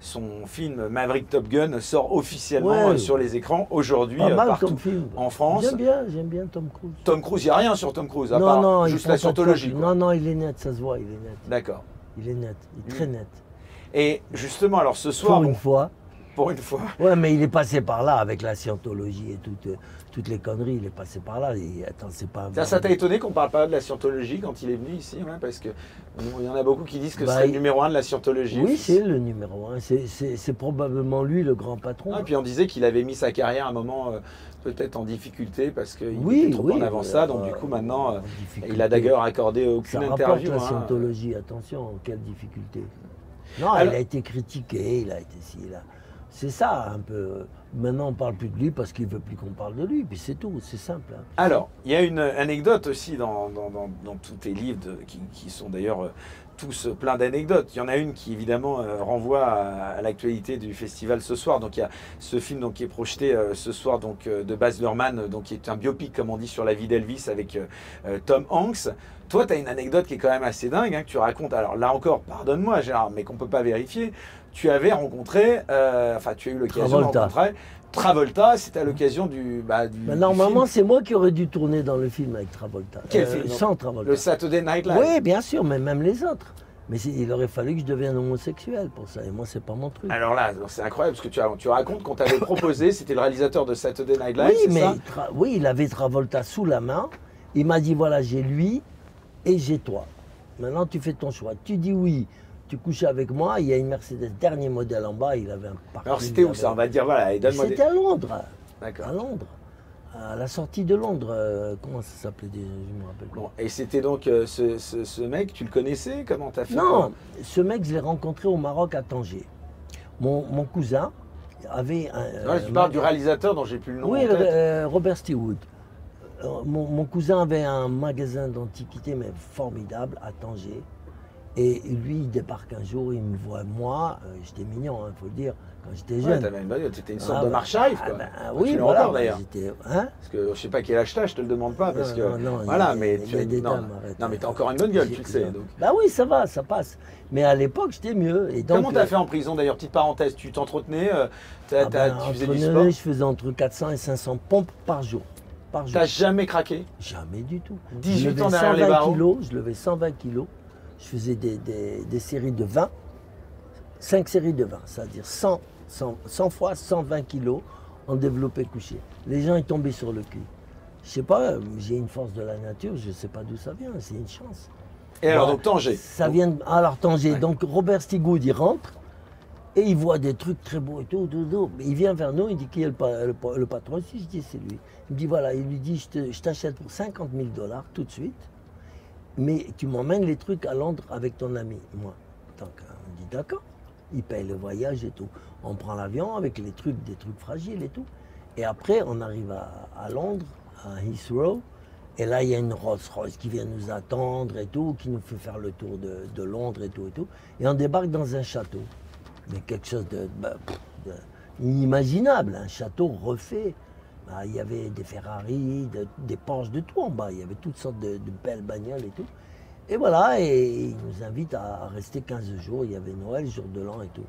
[SPEAKER 1] son film Maverick Top Gun sort officiellement
[SPEAKER 2] Ouais.
[SPEAKER 1] sur les écrans aujourd'hui partout
[SPEAKER 2] comme film.
[SPEAKER 1] en France.
[SPEAKER 2] J'aime bien, j'aime bien Tom Cruise.
[SPEAKER 1] Tom Cruise, il n'y a rien sur Tom Cruise, à
[SPEAKER 2] non,
[SPEAKER 1] part
[SPEAKER 2] non,
[SPEAKER 1] juste la scientologie. quoi.
[SPEAKER 2] Non, non, il est net, ça se voit, il est net.
[SPEAKER 1] D'accord.
[SPEAKER 2] Il est net, il est très net.
[SPEAKER 1] Et justement, alors ce soir,
[SPEAKER 2] Pour une fois.
[SPEAKER 1] pour une fois,
[SPEAKER 2] Ouais, mais il est passé par là avec la scientologie et toutes, euh, toutes les conneries. Il est passé par là. Et, attends, c'est pas.
[SPEAKER 1] ça, ça t'a étonné qu'on parle pas de la scientologie quand il est venu ici, ouais, parce que il y en a beaucoup qui disent que
[SPEAKER 2] Bah,
[SPEAKER 1] c'est le
[SPEAKER 2] il-
[SPEAKER 1] numéro un de la scientologie.
[SPEAKER 2] Oui, c'est le numéro un. C'est probablement lui le grand patron.
[SPEAKER 1] Ah, et puis on disait qu'il avait mis sa carrière à un moment euh, peut-être en difficulté parce qu'il
[SPEAKER 2] Oui,
[SPEAKER 1] était trop
[SPEAKER 2] oui,
[SPEAKER 1] en avant ça. Donc
[SPEAKER 2] euh,
[SPEAKER 1] du coup maintenant, euh, il a d'ailleurs accordé
[SPEAKER 2] Ça
[SPEAKER 1] aucune
[SPEAKER 2] rapporte
[SPEAKER 1] interview.
[SPEAKER 2] la
[SPEAKER 1] hein.
[SPEAKER 2] scientologie, attention, quelle difficulté. Non,
[SPEAKER 1] Alors-
[SPEAKER 2] il a été critiqué, il a été là. C'est ça un peu. Maintenant, on parle plus de lui parce qu'il veut plus qu'on parle de lui, puis c'est tout, c'est simple. hein.
[SPEAKER 1] Alors, il y a une anecdote aussi dans, dans- dans- tous tes livres, qui, qui sont d'ailleurs euh, tous euh, plein d'anecdotes. Il y en a une qui évidemment euh, renvoie à, l'actualité du festival ce soir. Donc il y a ce film donc, qui est projeté ce soir donc, de Baz Luhrmann, donc, qui est un biopic comme on dit sur la vie d'Elvis avec Tom Hanks. Toi, tu as une anecdote qui est quand même assez dingue, hein, que tu racontes. Alors là encore, pardonne-moi Gérard, mais qu'on peut pas vérifier. Tu avais rencontré, euh, enfin tu as eu l'occasion de rencontrer Travolta, c'était à l'occasion du, bah, du, du
[SPEAKER 2] normalement, c'est moi qui aurais dû tourner dans le film avec Travolta. Euh,
[SPEAKER 1] film,
[SPEAKER 2] Sans Travolta.
[SPEAKER 1] le Saturday Night Live.
[SPEAKER 2] Oui, bien sûr, mais même les autres. Mais il aurait fallu que je devienne homosexuel pour ça. Et moi, c'est pas mon truc.
[SPEAKER 1] Alors là, c'est incroyable parce que tu, tu racontes qu'on t'avait [laughs] proposé, c'était le réalisateur de Saturday Night Live,
[SPEAKER 2] oui, mais
[SPEAKER 1] ça
[SPEAKER 2] oui, il avait Travolta sous la main. Il m'a dit voilà, j'ai lui et j'ai toi. Maintenant, tu fais ton choix. Tu dis oui, tu couches avec moi. Il y a une Mercedes dernier modèle en bas. Il avait un parking.
[SPEAKER 1] Alors c'était où ça On va dire, voilà, des...
[SPEAKER 2] C'était à Londres. À
[SPEAKER 1] D'accord.
[SPEAKER 2] Londres. À la sortie de Londres. euh, comment ça s'appelait déjà Je me rappelle plus.
[SPEAKER 1] Bon, et c'était donc euh, ce, ce- ce mec, tu le connaissais Comment t'as fait
[SPEAKER 2] Non, ce mec, je l'ai rencontré au Maroc à Tanger. Mon, mon cousin avait un.
[SPEAKER 1] Non,
[SPEAKER 2] euh,
[SPEAKER 1] tu parles du réalisateur dont j'ai plus le nom
[SPEAKER 2] Oui,
[SPEAKER 1] en tête.
[SPEAKER 2] Robert Stewood. Euh, Mon, mon cousin avait un magasin d'antiquités, mais formidable, à Tanger. Et lui, il débarque un jour, il me voit, moi, euh, j'étais mignon, il faut le dire, quand j'étais
[SPEAKER 1] Ouais,
[SPEAKER 2] jeune.
[SPEAKER 1] t'avais une bagnole, t'étais une sorte
[SPEAKER 2] Ah
[SPEAKER 1] de
[SPEAKER 2] bah,
[SPEAKER 1] marche-arrive,
[SPEAKER 2] ah bah,
[SPEAKER 1] Enfin,
[SPEAKER 2] oui,
[SPEAKER 1] tu
[SPEAKER 2] voilà,
[SPEAKER 1] encore d'ailleurs.
[SPEAKER 2] hein
[SPEAKER 1] Parce que je sais pas quel âge t'as, je te le demande pas, parce
[SPEAKER 2] Non,
[SPEAKER 1] que...
[SPEAKER 2] non, non,
[SPEAKER 1] voilà, mais
[SPEAKER 2] il
[SPEAKER 1] tu non,
[SPEAKER 2] dames,
[SPEAKER 1] non, mais t'as encore une bonne gueule, tu le sais. Donc.
[SPEAKER 2] Bah oui, ça va, ça passe. Mais à l'époque, j'étais mieux. Et donc,
[SPEAKER 1] Comment t'as
[SPEAKER 2] euh,
[SPEAKER 1] fait en prison d'ailleurs Petite pareille, tu t'entretenais, euh,
[SPEAKER 2] ah ben,
[SPEAKER 1] tu faisais du sport
[SPEAKER 2] Je faisais entre 400 et 500 pompes par jour. Par jour.
[SPEAKER 1] T'as jamais craqué?
[SPEAKER 2] Jamais du tout.
[SPEAKER 1] 18
[SPEAKER 2] je levais
[SPEAKER 1] ans derrière les
[SPEAKER 2] 120
[SPEAKER 1] barreaux.
[SPEAKER 2] kilos, je levais 120 kilos. Je faisais des, des- des séries de 20, 5 séries de 20, c'est-à-dire 100, 100, 100 fois 120 kilos en développé couché. Les gens ils tombaient sur le cul. Je sais pas, j'ai une force de la nature, je sais pas d'où ça vient, c'est une chance.
[SPEAKER 1] Et alors, donc Tanger
[SPEAKER 2] Ça vient de... Alors Tanger,
[SPEAKER 1] Ouais.
[SPEAKER 2] donc Robert Stigoud, il rentre et il voit des trucs très beaux et tout, tout, tout. Il vient vers nous, il dit qui est le, le le patron ici? Je dis c'est lui. Il me dit voilà, il lui dit je t'achète pour 50 000 dollars tout de suite, mais tu m'emmènes les trucs à Londres avec ton ami. Moi, donc on dit d'accord. Il paye le voyage et tout. On prend l'avion avec les trucs, des trucs fragiles et tout. Et après, on arrive à, Londres, à Heathrow. Et là, il y a une Rolls Royce qui vient nous attendre et tout, qui nous fait faire le tour de, Londres et tout et tout. Et on débarque dans un château. Mais quelque chose de, bah, de- inimaginable, un château refait. Bah, il y avait des Ferrari, de- des Porsche, de tout en bas. Il y avait toutes sortes de, belles bagnoles et tout. Et voilà, et il nous invite à, rester 15 jours. Il y avait Noël, jour de l'an et tout.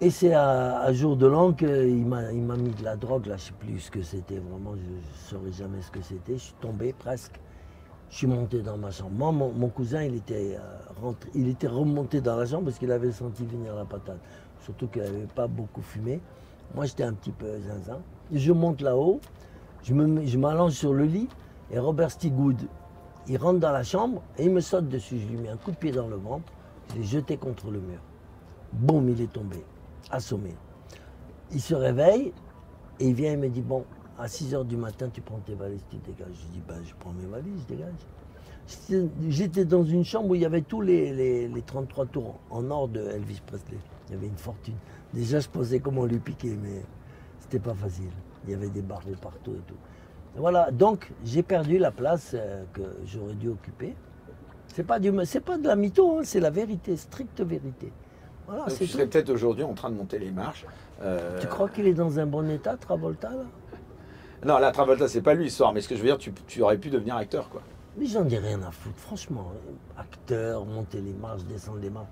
[SPEAKER 2] Et c'est à, jour de l'an qu'il m'a, mis de la drogue, là, je ne sais plus ce que c'était, vraiment, je ne saurais jamais ce que c'était. Je suis tombé presque. Je suis monté dans ma chambre. Moi, mon, cousin, il était, euh, il était remonté dans la chambre parce qu'il avait senti venir la patate. Surtout qu'il n'avait pas beaucoup fumé. Moi, j'étais un petit peu zinzin. Je monte là-haut, je, m'allonge sur le lit et Robert Stigoud, il rentre dans la chambre et il me saute dessus. Je lui mets un coup de pied dans le ventre, je l'ai jeté contre le mur. Boum, il est tombé, assommé. Il se réveille et il vient et me dit Bon, à 6 h du matin, tu prends tes valises, tu dégages. Je dis Ben, je prends mes valises, je dégage. J'étais- dans une chambre où il y avait tous les, les- les 33 tours en or de Elvis Presley. Il y avait une fortune. Déjà, je pensais comment lui piquer, mais c'était pas facile. Il y avait des barreaux partout et tout. Voilà, donc j'ai perdu la place euh, que j'aurais dû occuper. C'est pas, du, c'est pas de la mytho, hein, c'est la vérité, stricte vérité. Voilà,
[SPEAKER 1] Donc,
[SPEAKER 2] c'est
[SPEAKER 1] tu serais peut-être aujourd'hui en train de monter les marches. Euh,
[SPEAKER 2] Tu crois qu'il est dans un bon état, Travolta, là?
[SPEAKER 1] Non, là, Travolta, c'est pas lui soir, mais ce que je veux dire, tu, tu aurais pu devenir acteur, quoi.
[SPEAKER 2] Mais j'en ai rien à foutre, franchement. Acteur, monter les marches, descendre les marches,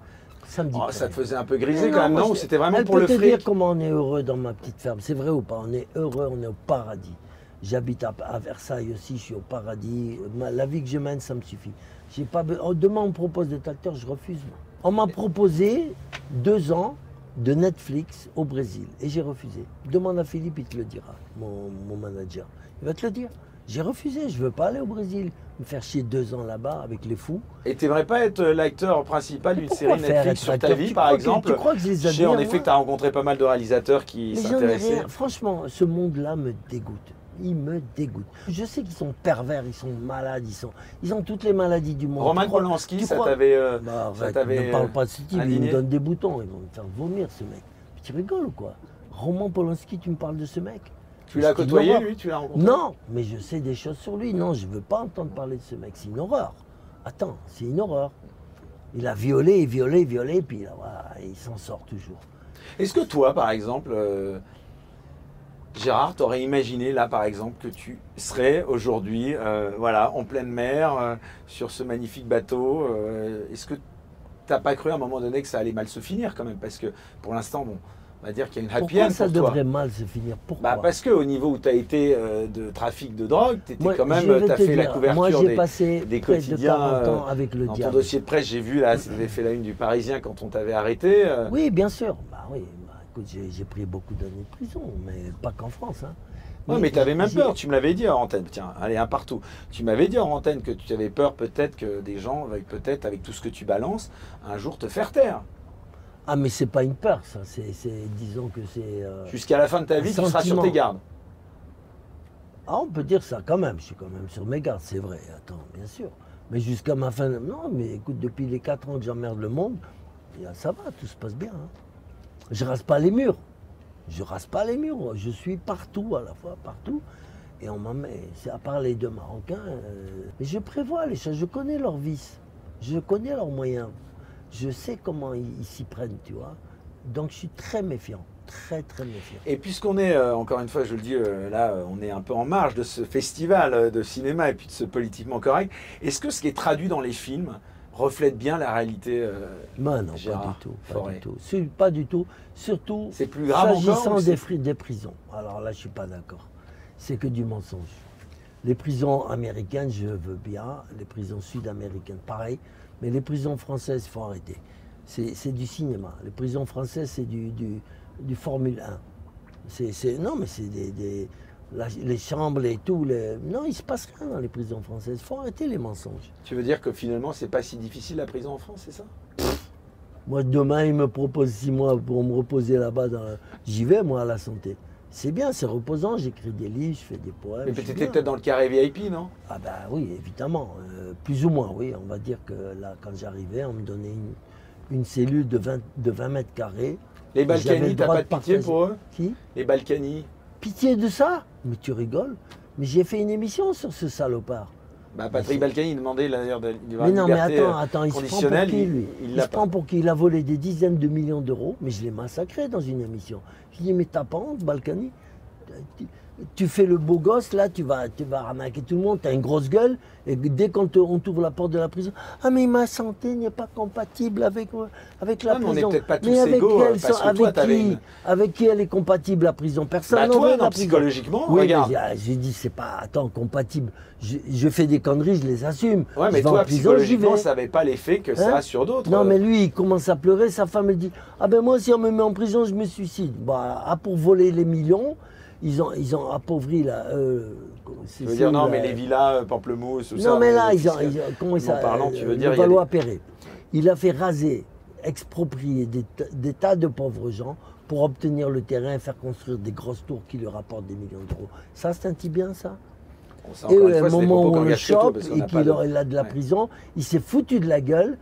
[SPEAKER 2] ça me dit
[SPEAKER 1] Oh, ça te faisait un peu griser quand même, non c'était vraiment
[SPEAKER 2] Elle
[SPEAKER 1] pour
[SPEAKER 2] peut
[SPEAKER 1] le
[SPEAKER 2] te
[SPEAKER 1] fric
[SPEAKER 2] dire comment on est heureux dans ma petite ferme. C'est vrai ou pas On est heureux, on est au paradis. J'habite à, à Versailles aussi, je suis au paradis. Ma- la vie que je mène, ça me suffit. J'ai pas oh, demain, on me propose d'être acteur, je refuse. On m'a proposé deux ans de Netflix au Brésil et j'ai refusé. Demande à Philippe, il te le dira, mon, mon manager. Il va te le dire. J'ai refusé, je veux pas aller au Brésil, me faire chier deux ans là-bas avec les fous.
[SPEAKER 1] Et t'aimerais pas être euh, l'acteur principal d'une série Netflix sur ta vie,
[SPEAKER 2] Tu
[SPEAKER 1] par
[SPEAKER 2] crois que-
[SPEAKER 1] exemple
[SPEAKER 2] tu crois que je les
[SPEAKER 1] sais en
[SPEAKER 2] admire,
[SPEAKER 1] effet que tu as rencontré pas mal de réalisateurs qui s'intéressaient.
[SPEAKER 2] Franchement, ce monde-là me dégoûte. Il me dégoûte. Je sais qu'ils sont pervers, ils sont malades, ils, sont, ils ont toutes les maladies du monde. Crois-
[SPEAKER 1] Polanski, ça t'avait. euh,
[SPEAKER 2] Bah, ne parle pas de ce type, il me donne des boutons, ils vont me faire vomir ce mec. Mais tu rigoles ou quoi? Roman Polanski, tu me parles de ce mec?
[SPEAKER 1] Tu l'as côtoyé, lui Tu l'as rencontré
[SPEAKER 2] Non, mais je sais des choses sur lui. Non, je veux pas entendre parler de ce mec. C'est une horreur. Attends, c'est une horreur. Il a violé, violé, violé, puis là, voilà, il s'en sort toujours.
[SPEAKER 1] Est-ce que toi, par exemple, euh, Gérard, t'aurais imaginé là, par exemple, que tu serais aujourd'hui, euh, voilà, en pleine mer, euh, sur ce magnifique bateau Est-ce que t'as pas cru à un moment donné que ça allait mal se finir quand même? Parce que pour l'instant, bon, on va dire qu'il y a une happy
[SPEAKER 2] Pourquoi
[SPEAKER 1] end
[SPEAKER 2] ça
[SPEAKER 1] pour toi.
[SPEAKER 2] devrait mal se finir? Pourquoi?
[SPEAKER 1] Bah, parce qu'au niveau où tu as été euh, de trafic de drogue, tu quand même, tu as fait la couverture
[SPEAKER 2] Moi, j'ai
[SPEAKER 1] des,
[SPEAKER 2] passé
[SPEAKER 1] des
[SPEAKER 2] près de
[SPEAKER 1] quotidiens,
[SPEAKER 2] 40 ans
[SPEAKER 1] euh,
[SPEAKER 2] avec le
[SPEAKER 1] dans ton dossier de presse, j'ai vu là, ça avait fait la une du Parisien quand on t'avait arrêté. euh.
[SPEAKER 2] Oui, bien sûr. Bah oui, bah, écoute, j'ai pris beaucoup d'années de prison, mais pas qu'en France. Hein.
[SPEAKER 1] Ouais, mais tu avais même peur, tu me l'avais dit en antenne. Tiens, allez, un partout. Tu m'avais dit en antenne que tu avais peur peut-être que des gens, avec peut-être avec tout ce que tu balances, un jour te faire taire.
[SPEAKER 2] Ah, mais c'est pas une peur, ça. C'est, c'est- disons que c'est. euh,
[SPEAKER 1] Jusqu'à la fin de ta vie, tu seras sur tes gardes.
[SPEAKER 2] Ah, on peut dire ça quand même. Je suis quand même sur mes gardes, c'est vrai. Attends, bien sûr. Mais jusqu'à ma fin. Non, mais écoute, depuis les 4 ans que j'emmerde le monde, eh ça va, tout se passe bien. hein. Je rase pas les murs. Je rase pas les murs. Je suis partout à la fois, partout. Et on m'en met. C'est à part les deux Marocains. euh, Mais je prévois les choses. Je connais leurs vices. Je connais leurs moyens. Je sais comment ils s'y prennent, tu vois. Donc je suis très méfiant. Très, très méfiant.
[SPEAKER 1] Et puisqu'on est, euh, encore une fois, je le dis, euh, là, euh, on est un peu en marge de ce festival de cinéma et puis de ce politiquement correct, est-ce que ce qui est traduit dans les films reflète bien la réalité euh,
[SPEAKER 2] non,
[SPEAKER 1] Gérard
[SPEAKER 2] pas du tout. Pas du tout. C'est- Pas du tout. Surtout
[SPEAKER 1] C'est plus grave
[SPEAKER 2] s'agissant des, des prisons. Alors là, je suis pas d'accord. C'est que du mensonge. Les prisons américaines, je veux bien. Les prisons sud-américaines, pareil. Mais les prisons françaises, il faut arrêter. C'est du cinéma. Les prisons françaises, c'est du, du, du Formule 1. C'est- c'est- non, mais c'est des, des- la- les chambres et tout. Les, non, il se passe rien dans les prisons françaises. Il faut arrêter les mensonges.
[SPEAKER 1] Tu veux dire que finalement, c'est pas si difficile la prison en France, c'est ça?
[SPEAKER 2] Moi, demain, il me propose six mois pour me reposer là-bas. dans- J'y vais, moi, à la santé. C'est bien, c'est reposant. J'écris des livres, je fais des poèmes.
[SPEAKER 1] Mais tu étais peut-être dans le carré VIP, non?
[SPEAKER 2] Ah ben oui, évidemment. Euh, plus ou moins, oui. On va dire que là, quand j'arrivais, on me donnait une, une cellule de 20, de 20 mètres carrés.
[SPEAKER 1] Les Balkany, t'as pas de
[SPEAKER 2] de
[SPEAKER 1] pitié
[SPEAKER 2] partager.
[SPEAKER 1] pour eux?
[SPEAKER 2] Qui?
[SPEAKER 1] Les Balkany
[SPEAKER 2] Pitié de ça? Mais tu rigoles? Mais j'ai fait une émission sur ce salopard.
[SPEAKER 1] Bah, Patrick Balkany demandait d'ailleurs de, de
[SPEAKER 2] Mais non, mais attends, attends, il se prend pour qui, lui
[SPEAKER 1] il
[SPEAKER 2] se prend pour qui Il a volé des dizaines de millions d'euros, mais je l'ai massacré dans une émission. Je dis, mais t'as pas honte, Balkany? Tu, tu fais le beau gosse, là, tu vas, tu vas arnaquer tout le monde, t'as une grosse gueule, et dès qu'on t'ouvre la porte de la prison, ah mais ma santé n'est pas compatible avec, euh, avec la
[SPEAKER 1] Ah, mais on est
[SPEAKER 2] prison.
[SPEAKER 1] peut-être pas tous
[SPEAKER 2] avec
[SPEAKER 1] égaux,
[SPEAKER 2] qui elle
[SPEAKER 1] parce
[SPEAKER 2] sont-
[SPEAKER 1] que
[SPEAKER 2] avec
[SPEAKER 1] toi, t'avais
[SPEAKER 2] qui
[SPEAKER 1] une-
[SPEAKER 2] Avec qui elle est compatible, la prison? Personne
[SPEAKER 1] Bah toi, non,
[SPEAKER 2] prison.
[SPEAKER 1] psychologiquement,
[SPEAKER 2] Oui,
[SPEAKER 1] regarde.
[SPEAKER 2] j'ai- dit, c'est pas, attends, compatible. Je, je fais des conneries, je les assume.
[SPEAKER 1] Ouais,
[SPEAKER 2] Je
[SPEAKER 1] mais
[SPEAKER 2] vais en
[SPEAKER 1] toi,
[SPEAKER 2] prison,
[SPEAKER 1] psychologiquement, ça n'avait pas l'effet que ça
[SPEAKER 2] Hein
[SPEAKER 1] a sur d'autres.
[SPEAKER 2] Non, mais lui, il commence à pleurer. Sa femme, elle dit Ah ben moi, si on me met en prison, je me suicide. Bah, ah, pour voler les millions, ils ont, ils ont appauvri là. Euh,
[SPEAKER 1] Tu veux dire, non, mais les villas, euh, Pamplemousse, tout ça.
[SPEAKER 2] Non, mais là, ils ont. ils ont- comment ça
[SPEAKER 1] parlant, tu veux
[SPEAKER 2] euh,
[SPEAKER 1] dire, il a
[SPEAKER 2] Valois Perret. Il a fait raser, exproprier des, ta- des tas de pauvres gens pour obtenir le terrain et faire construire des grosses tours qui lui rapportent des millions d'euros. Ça, c'est un petit bien, ça et au
[SPEAKER 1] des
[SPEAKER 2] moment où on le chope et qu'il
[SPEAKER 1] de-
[SPEAKER 2] a- de la
[SPEAKER 1] Ouais.
[SPEAKER 2] prison, il s'est foutu de la gueule.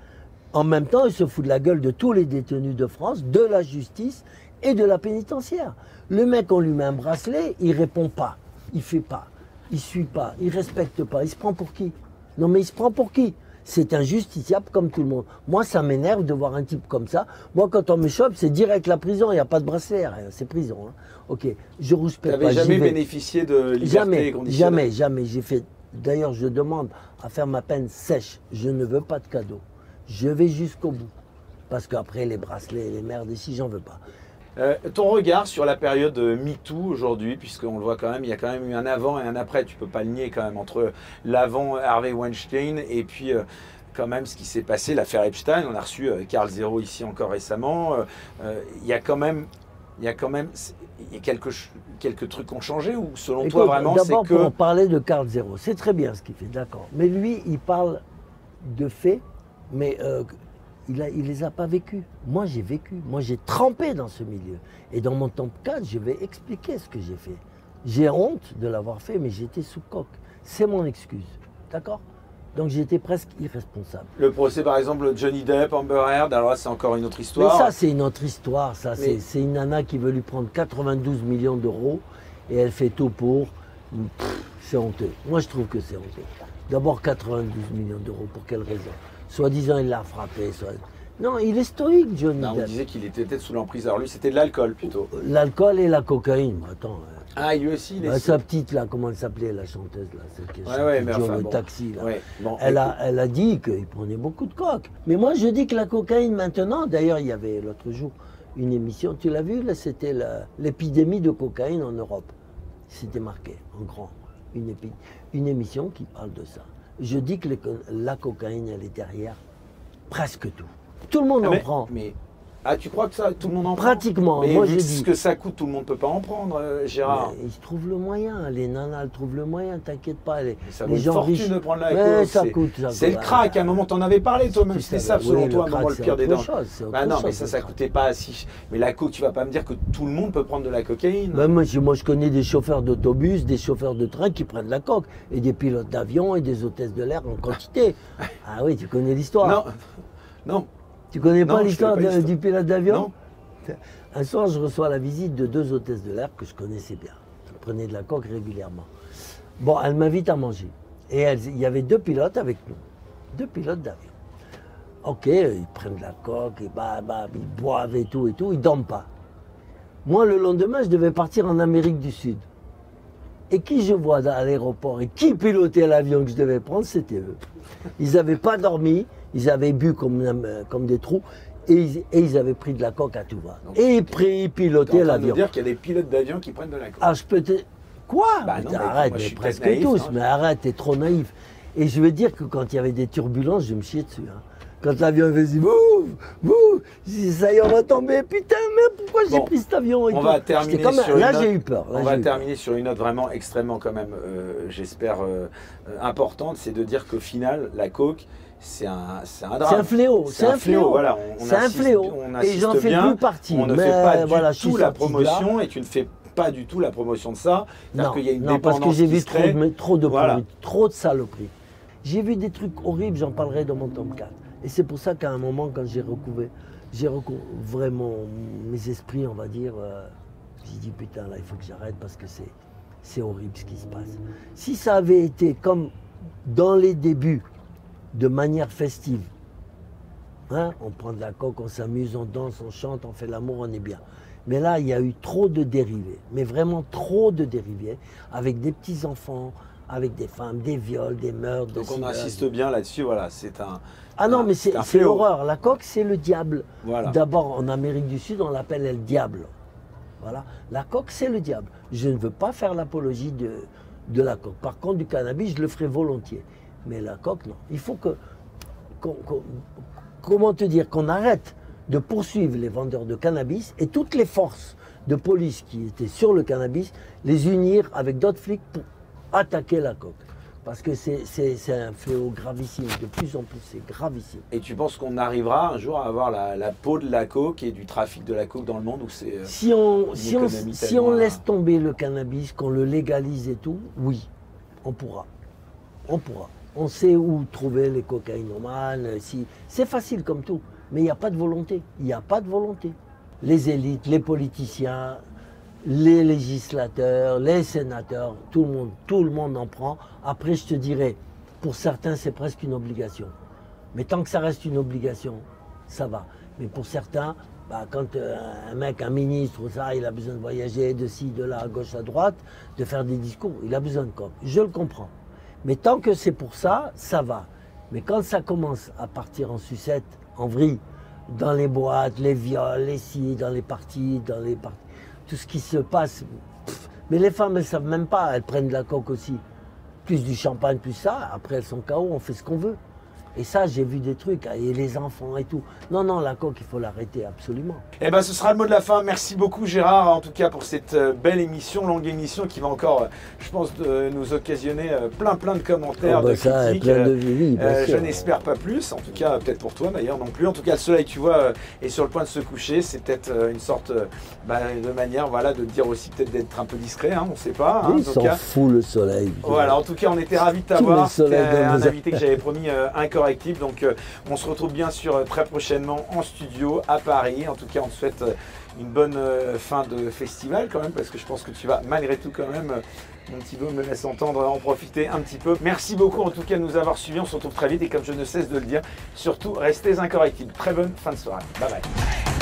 [SPEAKER 2] En même temps, il se fout de la gueule de tous les détenus de France, de la justice et de la pénitentiaire. Le mec, on lui met un bracelet, il répond pas, il fait pas, il suit pas, il respecte pas. Il se prend pour qui? Non, mais il se prend pour qui? C'est un justiciable comme tout le monde. Moi, ça m'énerve de voir un type comme ça. Moi, quand on me chope, c'est direct la prison. Il n'y a pas de bracelet, rien. C'est prison. hein. Ok, je rouspète pas.
[SPEAKER 1] jamais bénéficié de liberté
[SPEAKER 2] Jamais,
[SPEAKER 1] conditionnelle?
[SPEAKER 2] Jamais, jamais. J'ai fait. D'ailleurs, je demande à faire ma peine sèche. Je ne veux pas de cadeau. Je vais jusqu'au bout. Parce qu'après, les bracelets, les merdes ici, j'en veux pas.
[SPEAKER 1] Euh, ton regard sur la période euh, MeToo aujourd'hui, puisqu'on le voit quand même, il y a quand même eu un avant et un après, tu peux pas le nier quand même, entre l'avant Harvey Weinstein et puis euh, quand même ce qui s'est passé, l'affaire Epstein. On a reçu euh, Carl Zero ici encore récemment. Il y a quand même, il y a quand même, il y a quelques, quelques trucs qui ont changé ou selon
[SPEAKER 2] Écoute,
[SPEAKER 1] toi vraiment c'est
[SPEAKER 2] D'abord, pour
[SPEAKER 1] que
[SPEAKER 2] en parler de Carl Zero, c'est très bien ce qu'il fait, d'accord. Mais lui, il parle de faits, mais il ne les a pas vécus. Moi, j'ai vécu. Moi, j'ai trempé dans ce milieu. Et dans mon top 4, je vais expliquer ce que j'ai fait. J'ai honte de l'avoir fait, mais j'étais sous coque. C'est mon excuse. D'accord? Donc, j'étais presque irresponsable.
[SPEAKER 1] le procès par exemple de Johnny Depp, Amber Heard, alors là c'est encore une autre
[SPEAKER 2] Mais
[SPEAKER 1] histoire.
[SPEAKER 2] ça, c'est une autre histoire. Ça, c'est
[SPEAKER 1] Mais-
[SPEAKER 2] c'est une nana qui veut lui prendre 92 millions d'euros et elle fait tout pour. C'est honteux. Moi, je trouve que c'est honteux. D'abord, 92 millions d'euros. Pour quelle raison? Soi-disant, il l'a frappé. Soit... Non, il est stoïque, Johnny
[SPEAKER 1] Non, on disait qu'il était peut-être sous l'emprise. Alors lui c'était de l'alcool plutôt.
[SPEAKER 2] L'alcool et la cocaïne. Attends. euh,
[SPEAKER 1] Ah lui aussi il est.
[SPEAKER 2] bah, sa petite, là, comment elle s'appelait, la chanteuse, là, celle qui
[SPEAKER 1] Ouais, ouais, mais enfin,
[SPEAKER 2] le
[SPEAKER 1] bon.
[SPEAKER 2] taxi, là.
[SPEAKER 1] Ouais, bon,
[SPEAKER 2] Elle a, elle a dit qu'il prenait beaucoup de coke. Mais moi, je dis que la cocaïne maintenant, d'ailleurs, il y avait l'autre jour une émission, tu l'as vu, là, c'était l'épidémie de cocaïne en Europe. C'était marqué en grand. Une, épi- une émission qui parle de ça. Je dis que la cocaïne, elle est derrière presque tout. Tout le monde
[SPEAKER 1] Ah,
[SPEAKER 2] en
[SPEAKER 1] mais,
[SPEAKER 2] prend.
[SPEAKER 1] mais- ah tu crois que ça tout le monde en prend
[SPEAKER 2] Pratiquement.
[SPEAKER 1] Mais
[SPEAKER 2] Moi,
[SPEAKER 1] vu
[SPEAKER 2] je
[SPEAKER 1] que
[SPEAKER 2] dis.
[SPEAKER 1] ce que ça coûte, tout le monde peut pas en prendre, euh, Gérard.
[SPEAKER 2] Mais ils trouvent le moyen, les nanas elles trouvent le moyen, t'inquiète pas. Les,
[SPEAKER 1] Ça
[SPEAKER 2] les
[SPEAKER 1] vaut une fortune
[SPEAKER 2] riches.
[SPEAKER 1] de prendre la coke,
[SPEAKER 2] ça
[SPEAKER 1] c'est-
[SPEAKER 2] coûte. ça
[SPEAKER 1] C'est le crack, à un moment t'en avais parlé toi-même, c'était ça selon
[SPEAKER 2] oui,
[SPEAKER 1] toi, à un
[SPEAKER 2] crack,
[SPEAKER 1] moment le pire des dents. Bah non, mais ça, ça coûtait pas si. Mais la coke, tu vas pas me dire que tout le monde peut prendre de la cocaïne.
[SPEAKER 2] Ben, moi, je, moi, je connais des chauffeurs d'autobus, des chauffeurs de train qui prennent de la coque, et des pilotes d'avion et des hôtesses de l'air en quantité. [laughs] ah oui, tu connais l'histoire.
[SPEAKER 1] non, non,
[SPEAKER 2] Tu connais
[SPEAKER 1] Non,
[SPEAKER 2] pas l'histoire du pilote d'avion
[SPEAKER 1] non.
[SPEAKER 2] Un soir, je reçois la visite de deux hôtesses de l'air que je connaissais bien. Elles prenaient de la coque régulièrement. Bon, elles m'invitent à manger. Et il y avait deux pilotes avec nous. Deux pilotes d'avion. Ok, ils prennent de la coque, et bah, bah, ils boivent et tout et tout, ils dorment pas. Moi, le lendemain, je devais partir en Amérique du Sud. Et qui je vois à l'aéroport et qui pilotait l'avion que je devais prendre, c'était eux. Ils n'avaient pas dormi, ils avaient bu comme, euh, comme des trous et ils, et ils avaient pris de la coque à tout va. Et ils, pilotaient l'avion.
[SPEAKER 1] dire qu'il y a des pilotes d'avion qui prennent de la coke.
[SPEAKER 2] Ah, je peux te. Quoi
[SPEAKER 1] Bah
[SPEAKER 2] Mais
[SPEAKER 1] non, mais
[SPEAKER 2] Arrête,
[SPEAKER 1] moi,
[SPEAKER 2] mais
[SPEAKER 1] suis
[SPEAKER 2] presque
[SPEAKER 1] naïf,
[SPEAKER 2] tous.
[SPEAKER 1] hein.
[SPEAKER 2] Mais arrête, t'es trop naïf. Et je veux dire que quand il y avait des turbulences, je me chiais dessus. hein. Quand l'avion faisait bouf, bouf, ça y est, on va tomber. Putain, mais pourquoi j'ai
[SPEAKER 1] Bon,
[SPEAKER 2] pris cet avion et
[SPEAKER 1] on
[SPEAKER 2] tout
[SPEAKER 1] va terminer
[SPEAKER 2] comme un-
[SPEAKER 1] sur
[SPEAKER 2] Là, j'ai eu peur. Là,
[SPEAKER 1] On va
[SPEAKER 2] peur.
[SPEAKER 1] terminer sur une note vraiment extrêmement quand même, euh, j'espère, euh, euh, importante, c'est de dire qu'au final, la coke, c'est un, c'est un drame.
[SPEAKER 2] C'est un fléau, c'est un fléau.
[SPEAKER 1] Voilà,
[SPEAKER 2] C'est un fléau.
[SPEAKER 1] on
[SPEAKER 2] Et j'en fais plus partie.
[SPEAKER 1] On ne
[SPEAKER 2] Mais
[SPEAKER 1] fait pas du
[SPEAKER 2] voilà,
[SPEAKER 1] tout la promotion et tu ne fais pas du tout la promotion de ça.
[SPEAKER 2] Non,
[SPEAKER 1] y a une
[SPEAKER 2] non, parce que j'ai vu trop de, trop de
[SPEAKER 1] Voilà.
[SPEAKER 2] pourris, trop de saloperies. J'ai vu des trucs horribles, j'en parlerai dans mon tome 4. Et c'est pour ça qu'à un moment, quand j'ai recouvert, j'ai recouvré mes esprits, on va dire, euh, j'ai dit putain, là, il faut que j'arrête parce que c'est, c'est horrible ce qui se passe. Si ça avait été comme dans les débuts, de manière festive, hein, on prend de la coque, on s'amuse, on danse, on chante, on fait l'amour, on est bien. Mais là, il y a eu trop de dérivés, mais vraiment trop de dérivés, avec des petits-enfants, avec des femmes, des viols, des meurtres.
[SPEAKER 1] Donc
[SPEAKER 2] des
[SPEAKER 1] on insiste bien là-dessus, voilà, c'est un.
[SPEAKER 2] Ah non, mais c'est l'horreur. La coque, c'est le diable.
[SPEAKER 1] Voilà.
[SPEAKER 2] D'abord, en Amérique du Sud, on l'appelle le diable. Voilà. La coque, c'est le diable. Je ne veux pas faire l'apologie de, de la coque. Par contre, du cannabis, je le ferai volontiers. Mais la coque, non. Il faut que. comment te dire Qu'on arrête de poursuivre les vendeurs de cannabis et toutes les forces de police qui étaient sur le cannabis, les unir avec d'autres flics pour attaquer la coque. Parce que c'est un fléau gravissime. De plus en plus, c'est gravissime.
[SPEAKER 1] Et tu penses qu'on arrivera un jour à avoir la, la peau de la coke et du trafic de la coke dans le monde où c'est. euh,
[SPEAKER 2] Si on, si on, si laisse tomber le cannabis, qu'on le légalise et tout, oui, on pourra. On pourra. On sait où trouver les cocaïnomanes. euh, Si... C'est facile comme tout, mais il n'y a pas de volonté. Il n'y a pas de volonté. Les élites, les politiciens, les législateurs, les sénateurs, tout le monde, en prend. Après, je te dirais, pour certains, c'est presque une obligation. Mais tant que ça reste une obligation, ça va. Mais pour certains, bah, quand euh, un mec, un ministre, ou ça, il a besoin de voyager de ci, de là, à gauche, à droite, de faire des discours, il a besoin de coke. Je le comprends. Mais tant que c'est pour ça, ça va. Mais quand ça commence à partir en sucette, en vrille, dans les boîtes, les viols, les ci, dans les parties, dans les parties, tout ce qui se passe. mais les femmes, elles savent même pas, elles prennent de la coke aussi. Plus du champagne, plus ça, après elles sont KO, on fait ce qu'on veut. Et ça, j'ai vu des trucs, hein, et les enfants et tout. Non, non, la coque, il faut l'arrêter absolument.
[SPEAKER 1] Eh ben, ce sera le mot de la fin. Merci beaucoup Gérard, en tout cas pour cette euh, belle émission, longue émission qui va encore, euh, je pense, nous occasionner euh, plein plein de commentaires,
[SPEAKER 2] Oh, bah,
[SPEAKER 1] de
[SPEAKER 2] ça,
[SPEAKER 1] critiques.
[SPEAKER 2] plein de bien
[SPEAKER 1] euh, je n'espère pas plus, en tout cas peut-être pour toi d'ailleurs non plus. En tout cas le soleil tu vois est sur le point de se coucher, c'est peut-être une sorte bah, de manière voilà de dire aussi peut-être d'être un peu discret, hein, on sait pas. hein,
[SPEAKER 2] Oui,
[SPEAKER 1] en
[SPEAKER 2] il
[SPEAKER 1] tout
[SPEAKER 2] s'en
[SPEAKER 1] cas.
[SPEAKER 2] fout le soleil.
[SPEAKER 1] Voilà, en tout cas, on était ravis de t'avoir. C'était un invité que j'avais promis euh, Donc, euh, on se retrouve bien sûr euh, très prochainement en studio à Paris. En tout cas, on te souhaite euh, une bonne fin de festival quand même, parce que je pense que tu vas malgré tout quand même. mon petit beau me laisse entendre en profiter un petit peu. Merci beaucoup en tout cas de nous avoir suivis. On se retrouve très vite et comme je ne cesse de le dire, surtout restez incorrectibles. Très bonne fin de soirée. Bye bye.